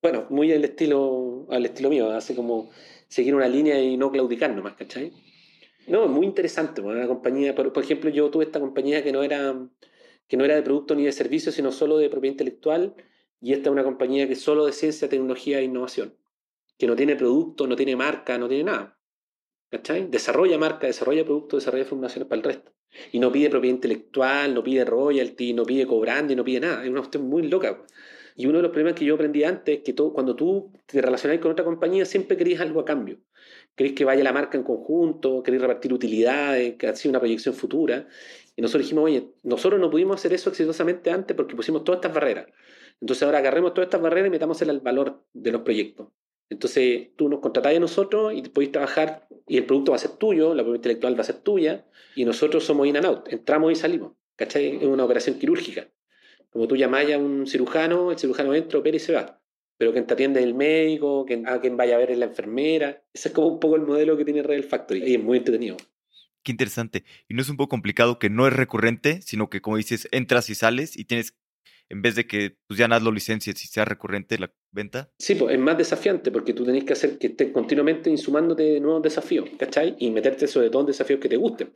Bueno, muy al estilo, al estilo mío, hace como seguir una línea y no claudicar nomás, ¿cachai? No, muy interesante. Pues, una compañía, por, por, ejemplo, yo tuve esta compañía que no era que no era de producto ni de servicio, sino solo de propiedad intelectual y esta es una compañía que solo de ciencia, tecnología e innovación, que no tiene producto, no tiene marca, no tiene nada. ¿Cachai? Desarrolla marca, desarrolla productos, desarrolla fundaciones para el resto. Y no pide propiedad intelectual, no pide royalty, no pide cobrando, no pide nada. Es una cuestión muy loca. Y uno de los problemas que yo aprendí antes es que todo, cuando tú te relacionas con otra compañía siempre querías algo a cambio. queréis que vaya la marca en conjunto, queréis repartir utilidades, que ha sido una proyección futura. Y nosotros dijimos, oye, nosotros no pudimos hacer eso exitosamente antes porque pusimos todas estas barreras. Entonces ahora agarremos todas estas barreras y metamos el valor de los proyectos. Entonces tú nos contratás a nosotros y podéis trabajar y el producto va a ser tuyo, la propiedad intelectual va a ser tuya y nosotros somos in and out, entramos y salimos. ¿Cachai? Es una operación quirúrgica. Como tú llamás a un cirujano, el cirujano entra, opera y se va. Pero quien te atiende es el médico, quien, a quien vaya a ver es la enfermera. Ese es como un poco el modelo que tiene Real Factory y es muy entretenido. Qué interesante. Y no es un poco complicado que no es recurrente, sino que como dices, entras y sales y tienes, en vez de que pues ya lo licencias y sea recurrente la venta. Sí, pues es más desafiante porque tú tenés que hacer que estés continuamente insumándote nuevos desafíos, ¿cachai? Y meterte sobre todo en desafíos que te gusten.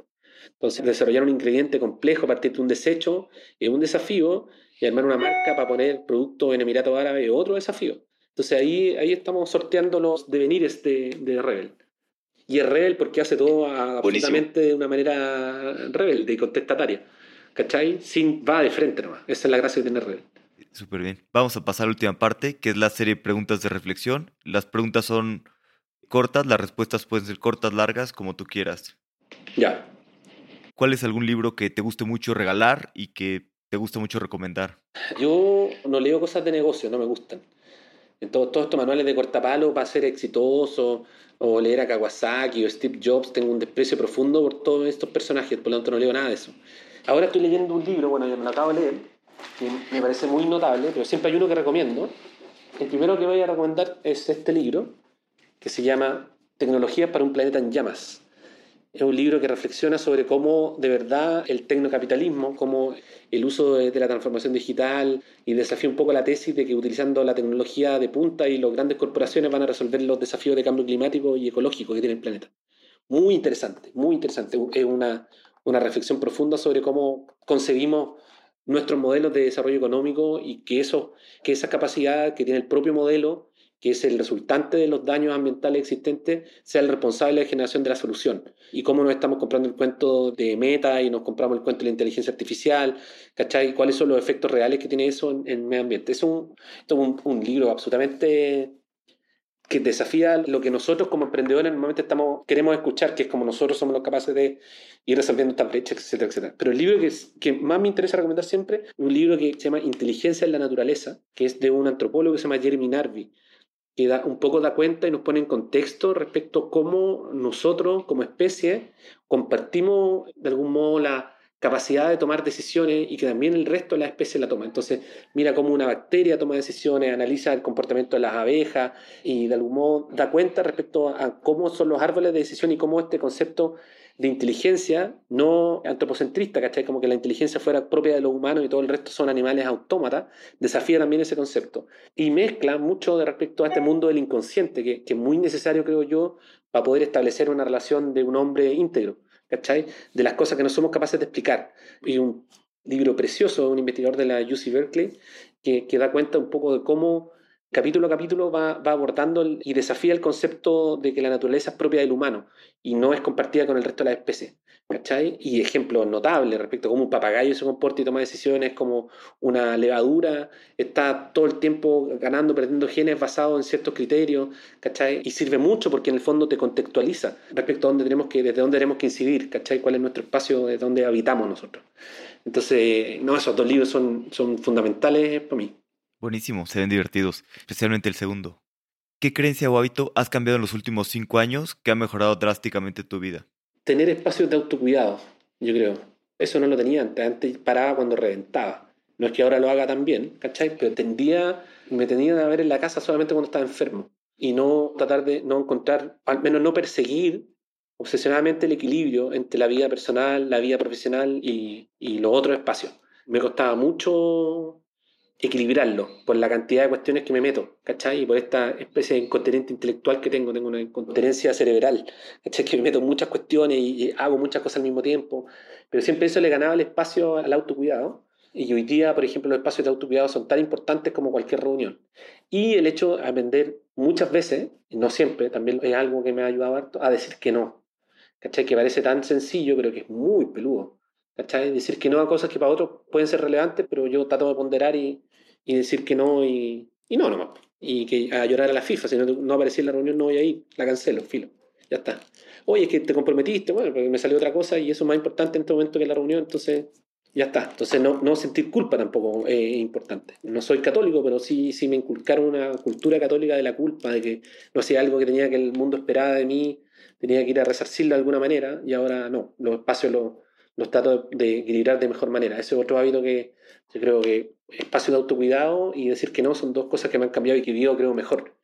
Entonces, desarrollar un ingrediente complejo a partir de un desecho es un desafío y armar una marca para poner producto en Emiratos Árabes es otro desafío. Entonces ahí, ahí estamos sorteando los devenires de, de Rebel. Y es rebel porque hace todo absolutamente de una manera rebelde y contestataria. ¿Cachai? Sin, va de frente nomás. Esa es la gracia que tiene rebel. Súper bien. Vamos a pasar a la última parte, que es la serie de preguntas de reflexión. Las preguntas son cortas, las respuestas pueden ser cortas, largas, como tú quieras. Ya. ¿Cuál es algún libro que te guste mucho regalar y que te gusta mucho recomendar? Yo no leo cosas de negocio, no me gustan. En todos estos manuales de cortapalo para ser exitoso, o leer a Kawasaki o Steve Jobs, tengo un desprecio profundo por todos estos personajes, por lo tanto no leo nada de eso. Ahora estoy leyendo un libro, bueno, yo me lo acabo de leer, que me parece muy notable, pero siempre hay uno que recomiendo. El primero que voy a recomendar es este libro, que se llama Tecnologías para un planeta en llamas. Es un libro que reflexiona sobre cómo de verdad el tecnocapitalismo, cómo el uso de, la transformación digital y desafía un poco la tesis de que utilizando la tecnología de punta y las grandes corporaciones van a resolver los desafíos de cambio climático y ecológico que tiene el planeta. Muy interesante, muy interesante. Es una, una reflexión profunda sobre cómo concebimos nuestros modelos de desarrollo económico y que, eso, que esa capacidad que tiene el propio modelo que es el resultante de los daños ambientales existentes, sea el responsable de la generación de la solución. Y cómo nos estamos comprando el cuento de meta y nos compramos el cuento de la inteligencia artificial, ¿cachai? ¿Cuáles son los efectos reales que tiene eso en, el medio ambiente? Es un, un, libro absolutamente que desafía lo que nosotros como emprendedores normalmente estamos, queremos escuchar, que es como nosotros somos los capaces de ir resolviendo estas brechas, etcétera, etcétera. Pero el libro que, que más me interesa recomendar siempre, un libro que se llama Inteligencia en la Naturaleza, que es de un antropólogo que se llama Jeremy Narby que da, un poco da cuenta y nos pone en contexto respecto a cómo nosotros como especie compartimos de algún modo la capacidad de tomar decisiones y que también el resto de la especie la toma. Entonces, mira cómo una bacteria toma decisiones, analiza el comportamiento de las abejas y de algún modo da cuenta respecto a cómo son los árboles de decisión y cómo este concepto de inteligencia no antropocentrista, ¿cachai? Como que la inteligencia fuera propia de los humanos y todo el resto son animales autómatas, desafía también ese concepto. Y mezcla mucho de respecto a este mundo del inconsciente, que, que es muy necesario, creo yo, para poder establecer una relación de un hombre íntegro, ¿cachai? De las cosas que no somos capaces de explicar. Y un libro precioso de un investigador de la UC Berkeley que, que da cuenta un poco de cómo capítulo a capítulo va, va abordando y desafía el concepto de que la naturaleza es propia del humano y no es compartida con el resto de las especies. ¿Cachai? Y ejemplos notables respecto a cómo un papagayo se comporta y toma decisiones, como una levadura está todo el tiempo ganando, perdiendo genes basados en ciertos criterios, ¿cachai? Y sirve mucho porque en el fondo te contextualiza respecto a dónde tenemos que, desde dónde tenemos que incidir, ¿cachai? ¿Cuál es nuestro espacio, de dónde habitamos nosotros? Entonces, no, esos dos libros son, son fundamentales para mí. Buenísimo, se ven divertidos, especialmente el segundo. ¿Qué creencia o hábito has cambiado en los últimos cinco años que ha mejorado drásticamente tu vida? Tener espacios de autocuidado, yo creo. Eso no lo tenía antes. Antes paraba cuando reventaba. No es que ahora lo haga tan bien, ¿cachai? Pero tendía, me tenía a ver en la casa solamente cuando estaba enfermo. Y no tratar de no encontrar, al menos no perseguir obsesionadamente el equilibrio entre la vida personal, la vida profesional y, y los otros espacios. Me costaba mucho equilibrarlo por la cantidad de cuestiones que me meto, ¿cachai? Y por esta especie de incontinente intelectual que tengo, tengo una incontinencia cerebral, ¿cachai? Que me meto muchas cuestiones y, hago muchas cosas al mismo tiempo, pero siempre eso le ganaba el espacio al autocuidado. Y hoy día, por ejemplo, los espacios de autocuidado son tan importantes como cualquier reunión. Y el hecho de aprender muchas veces, y no siempre, también es algo que me ha ayudado a decir que no. ¿Cachai? Que parece tan sencillo, pero que es muy peludo. ¿Cachai? Decir que no a cosas que para otros pueden ser relevantes, pero yo trato de ponderar y, y decir que no y, y no nomás. Y que a llorar a la FIFA, si no, no en la reunión no voy a ir, la cancelo, filo. ya está. Oye, es que te comprometiste, bueno, porque me salió otra cosa y eso es más importante en este momento que la reunión, entonces ya está. Entonces no, no sentir culpa tampoco es importante. No soy católico, pero sí, sí me inculcaron una cultura católica de la culpa, de que no hacía algo que tenía que el mundo esperaba de mí, tenía que ir a resarcirlo de alguna manera y ahora no, los espacios los, los trato de equilibrar de mejor manera. Ese es otro hábito que yo creo que espacio de autocuidado y decir que no son dos cosas que me han cambiado y que vivo creo mejor.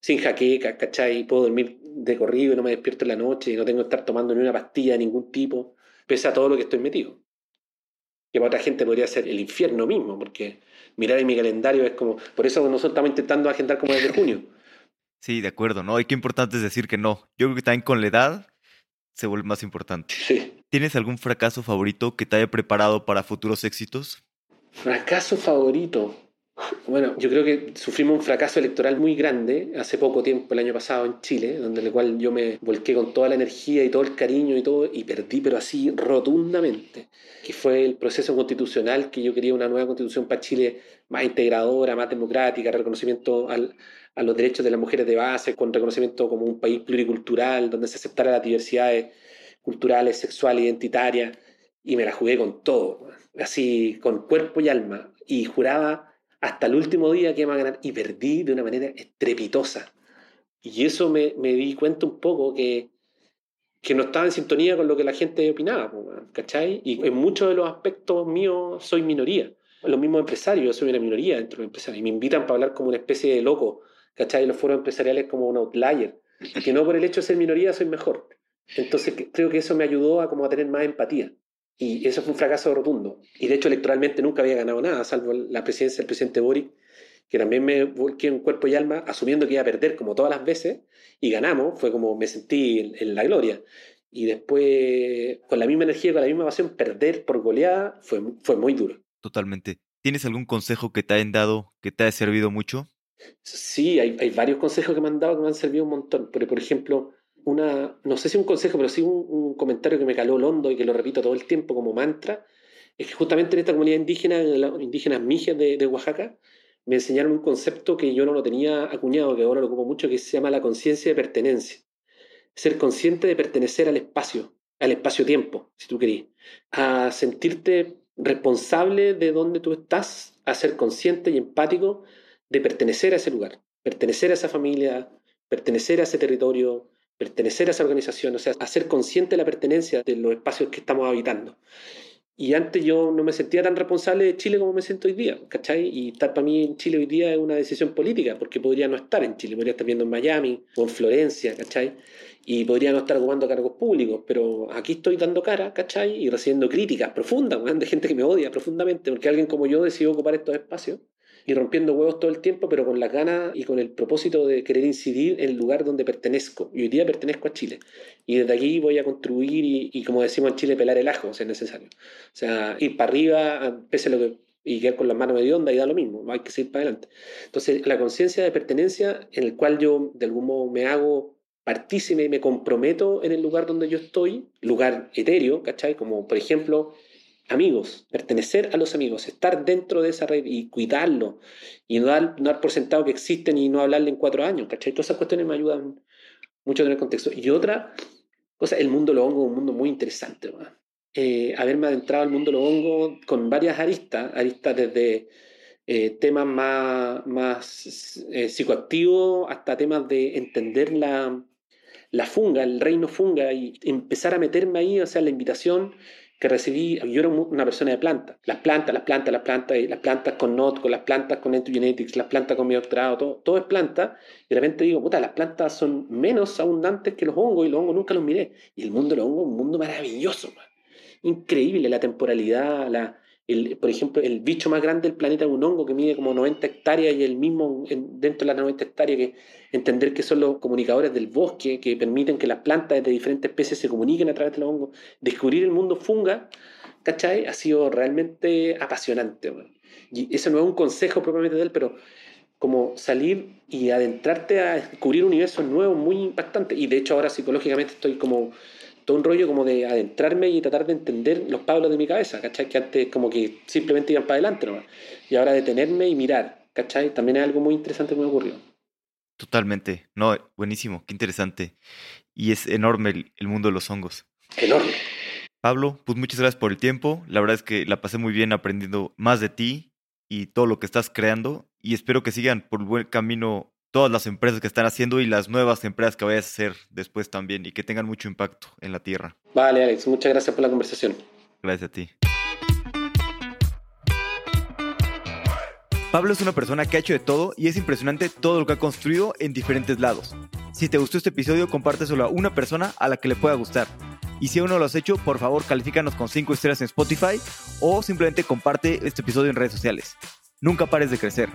Sin jaqueca, ¿cachai? Puedo dormir de corrido y no me despierto en la noche y no tengo que estar tomando ni una pastilla de ningún tipo, pese a todo lo que estoy metido. Que para otra gente podría ser el infierno mismo, porque mirar en mi calendario es como... Por eso nosotros estamos intentando agendar como desde junio. (laughs) Sí, de acuerdo, ¿no? Y qué importante es decir que no. Yo creo que también con la edad se vuelve más importante. Sí. ¿Tienes algún fracaso favorito que te haya preparado para futuros éxitos? Fracaso favorito. Bueno, yo creo que sufrimos un fracaso electoral muy grande hace poco tiempo, el año pasado en Chile, donde el cual yo me volqué con toda la energía y todo el cariño y todo, y perdí, pero así rotundamente, que fue el proceso constitucional, que yo quería una nueva constitución para Chile más integradora, más democrática, reconocimiento al, a los derechos de las mujeres de base, con reconocimiento como un país pluricultural, donde se aceptara las diversidades culturales, sexuales, identitarias, y me la jugué con todo, así con cuerpo y alma, y juraba hasta el último día que iba a ganar, y perdí de una manera estrepitosa. Y eso me, me di cuenta un poco que, que no estaba en sintonía con lo que la gente opinaba, ¿cachai? Y en muchos de los aspectos míos soy minoría. Los mismos empresarios, yo soy una minoría dentro de los empresarios, y me invitan para hablar como una especie de loco, ¿cachai? Los foros empresariales como un outlier, que no por el hecho de ser minoría soy mejor. Entonces creo que eso me ayudó a, como a tener más empatía. Y eso fue un fracaso rotundo. Y de hecho electoralmente nunca había ganado nada, salvo la presidencia del presidente Boric, que también me volqué en cuerpo y alma, asumiendo que iba a perder como todas las veces, y ganamos, fue como me sentí en, la gloria. Y después, con la misma energía, con la misma pasión, perder por goleada fue, fue muy duro. Totalmente. ¿Tienes algún consejo que te hayan dado que te haya servido mucho? Sí, hay, hay varios consejos que me han dado que me han servido un montón. Pero, por ejemplo, una, no sé si un consejo, pero sí un, comentario que me caló londo y que lo repito todo el tiempo como mantra, es que justamente en esta comunidad indígena, en las indígenas mijes de, Oaxaca, me enseñaron un concepto que yo no lo tenía acuñado, que ahora lo ocupo mucho, que se llama la conciencia de pertenencia. Ser consciente de pertenecer al espacio, al espacio-tiempo, si tú querías. A sentirte responsable de dónde tú estás, a ser consciente y empático de pertenecer a ese lugar, pertenecer a esa familia, pertenecer a ese territorio, pertenecer a esa organización, o sea, hacer consciente la pertenencia de los espacios que estamos habitando. Y antes yo no me sentía tan responsable de Chile como me siento hoy día, ¿cachai? Y estar para mí en Chile hoy día es una decisión política, porque podría no estar en Chile, podría estar viendo en Miami o en Florencia, ¿cachai? Y podría no estar ocupando cargos públicos, pero aquí estoy dando cara, ¿cachai? Y recibiendo críticas profundas, de gente que me odia profundamente, porque alguien como yo decidió ocupar estos espacios y rompiendo huevos todo el tiempo, pero con las ganas y con el propósito de querer incidir en el lugar donde pertenezco. Y hoy día pertenezco a Chile. Y desde aquí voy a construir y, como decimos en Chile, pelar el ajo, si es necesario. O sea, ir para arriba, pese lo que y quedar con las manos onda y da lo mismo, hay que seguir para adelante. Entonces, la conciencia de pertenencia en el cual yo de algún modo me hago partícipe y me comprometo en el lugar donde yo estoy, lugar etéreo, ¿cachai? Como por ejemplo amigos, pertenecer a los amigos, estar dentro de esa red y cuidarlo y no dar, no dar por sentado que existen y no hablarle en cuatro años, ¿cachai? Todas esas cuestiones me ayudan mucho en el contexto. Y otra cosa, el mundo lo hongo es un mundo muy interesante, eh, haberme adentrado al mundo lo hongo con varias aristas, aristas desde eh, temas más, más eh, psicoactivos hasta temas de entender la, la funga, el reino funga y empezar a meterme ahí, o sea, la invitación que recibí, yo era una persona de plantas, las plantas, las plantas, las plantas, las plantas con NOT, con las plantas con Entogenetics, las plantas con mi doctorado, todo, todo es planta, y de repente digo, puta, las plantas son menos abundantes que los hongos, y los hongos nunca los miré, y el mundo de los hongos es un mundo maravilloso, increíble, la temporalidad, la, por ejemplo, el bicho más grande del planeta es un hongo que mide como 90 hectáreas y el mismo dentro de las 90 hectáreas que entender que son los comunicadores del bosque que permiten que las plantas de diferentes especies se comuniquen a través de los hongos. Descubrir el mundo funga, ¿cachai? Ha sido realmente apasionante. Y eso no es un consejo propiamente de él, pero como salir y adentrarte a descubrir universos nuevos muy impactantes. Y de hecho ahora psicológicamente estoy como todo un rollo como de adentrarme y tratar de entender los pablos de mi cabeza, ¿cachai? Que antes como que simplemente iban para adelante nomás. Y ahora detenerme y mirar, ¿cachai? También es algo muy interesante que me ocurrió. Totalmente. No, buenísimo, qué interesante. Y es enorme el, mundo de los hongos. Enorme. Pablo, pues muchas gracias por el tiempo. La verdad es que la pasé muy bien aprendiendo más de ti y todo lo que estás creando. Y espero que sigan por el buen camino todas las empresas que están haciendo y las nuevas empresas que vayas a hacer después también y que tengan mucho impacto en la tierra. Vale, Alex, muchas gracias por la conversación. Gracias a ti. Pablo es una persona que ha hecho de todo y es impresionante todo lo que ha construido en diferentes lados. Si te gustó este episodio, compárteselo a una persona a la que le pueda gustar. Y si aún no lo has hecho, por favor califícanos con 5 estrellas en Spotify o simplemente comparte este episodio en redes sociales. Nunca pares de crecer.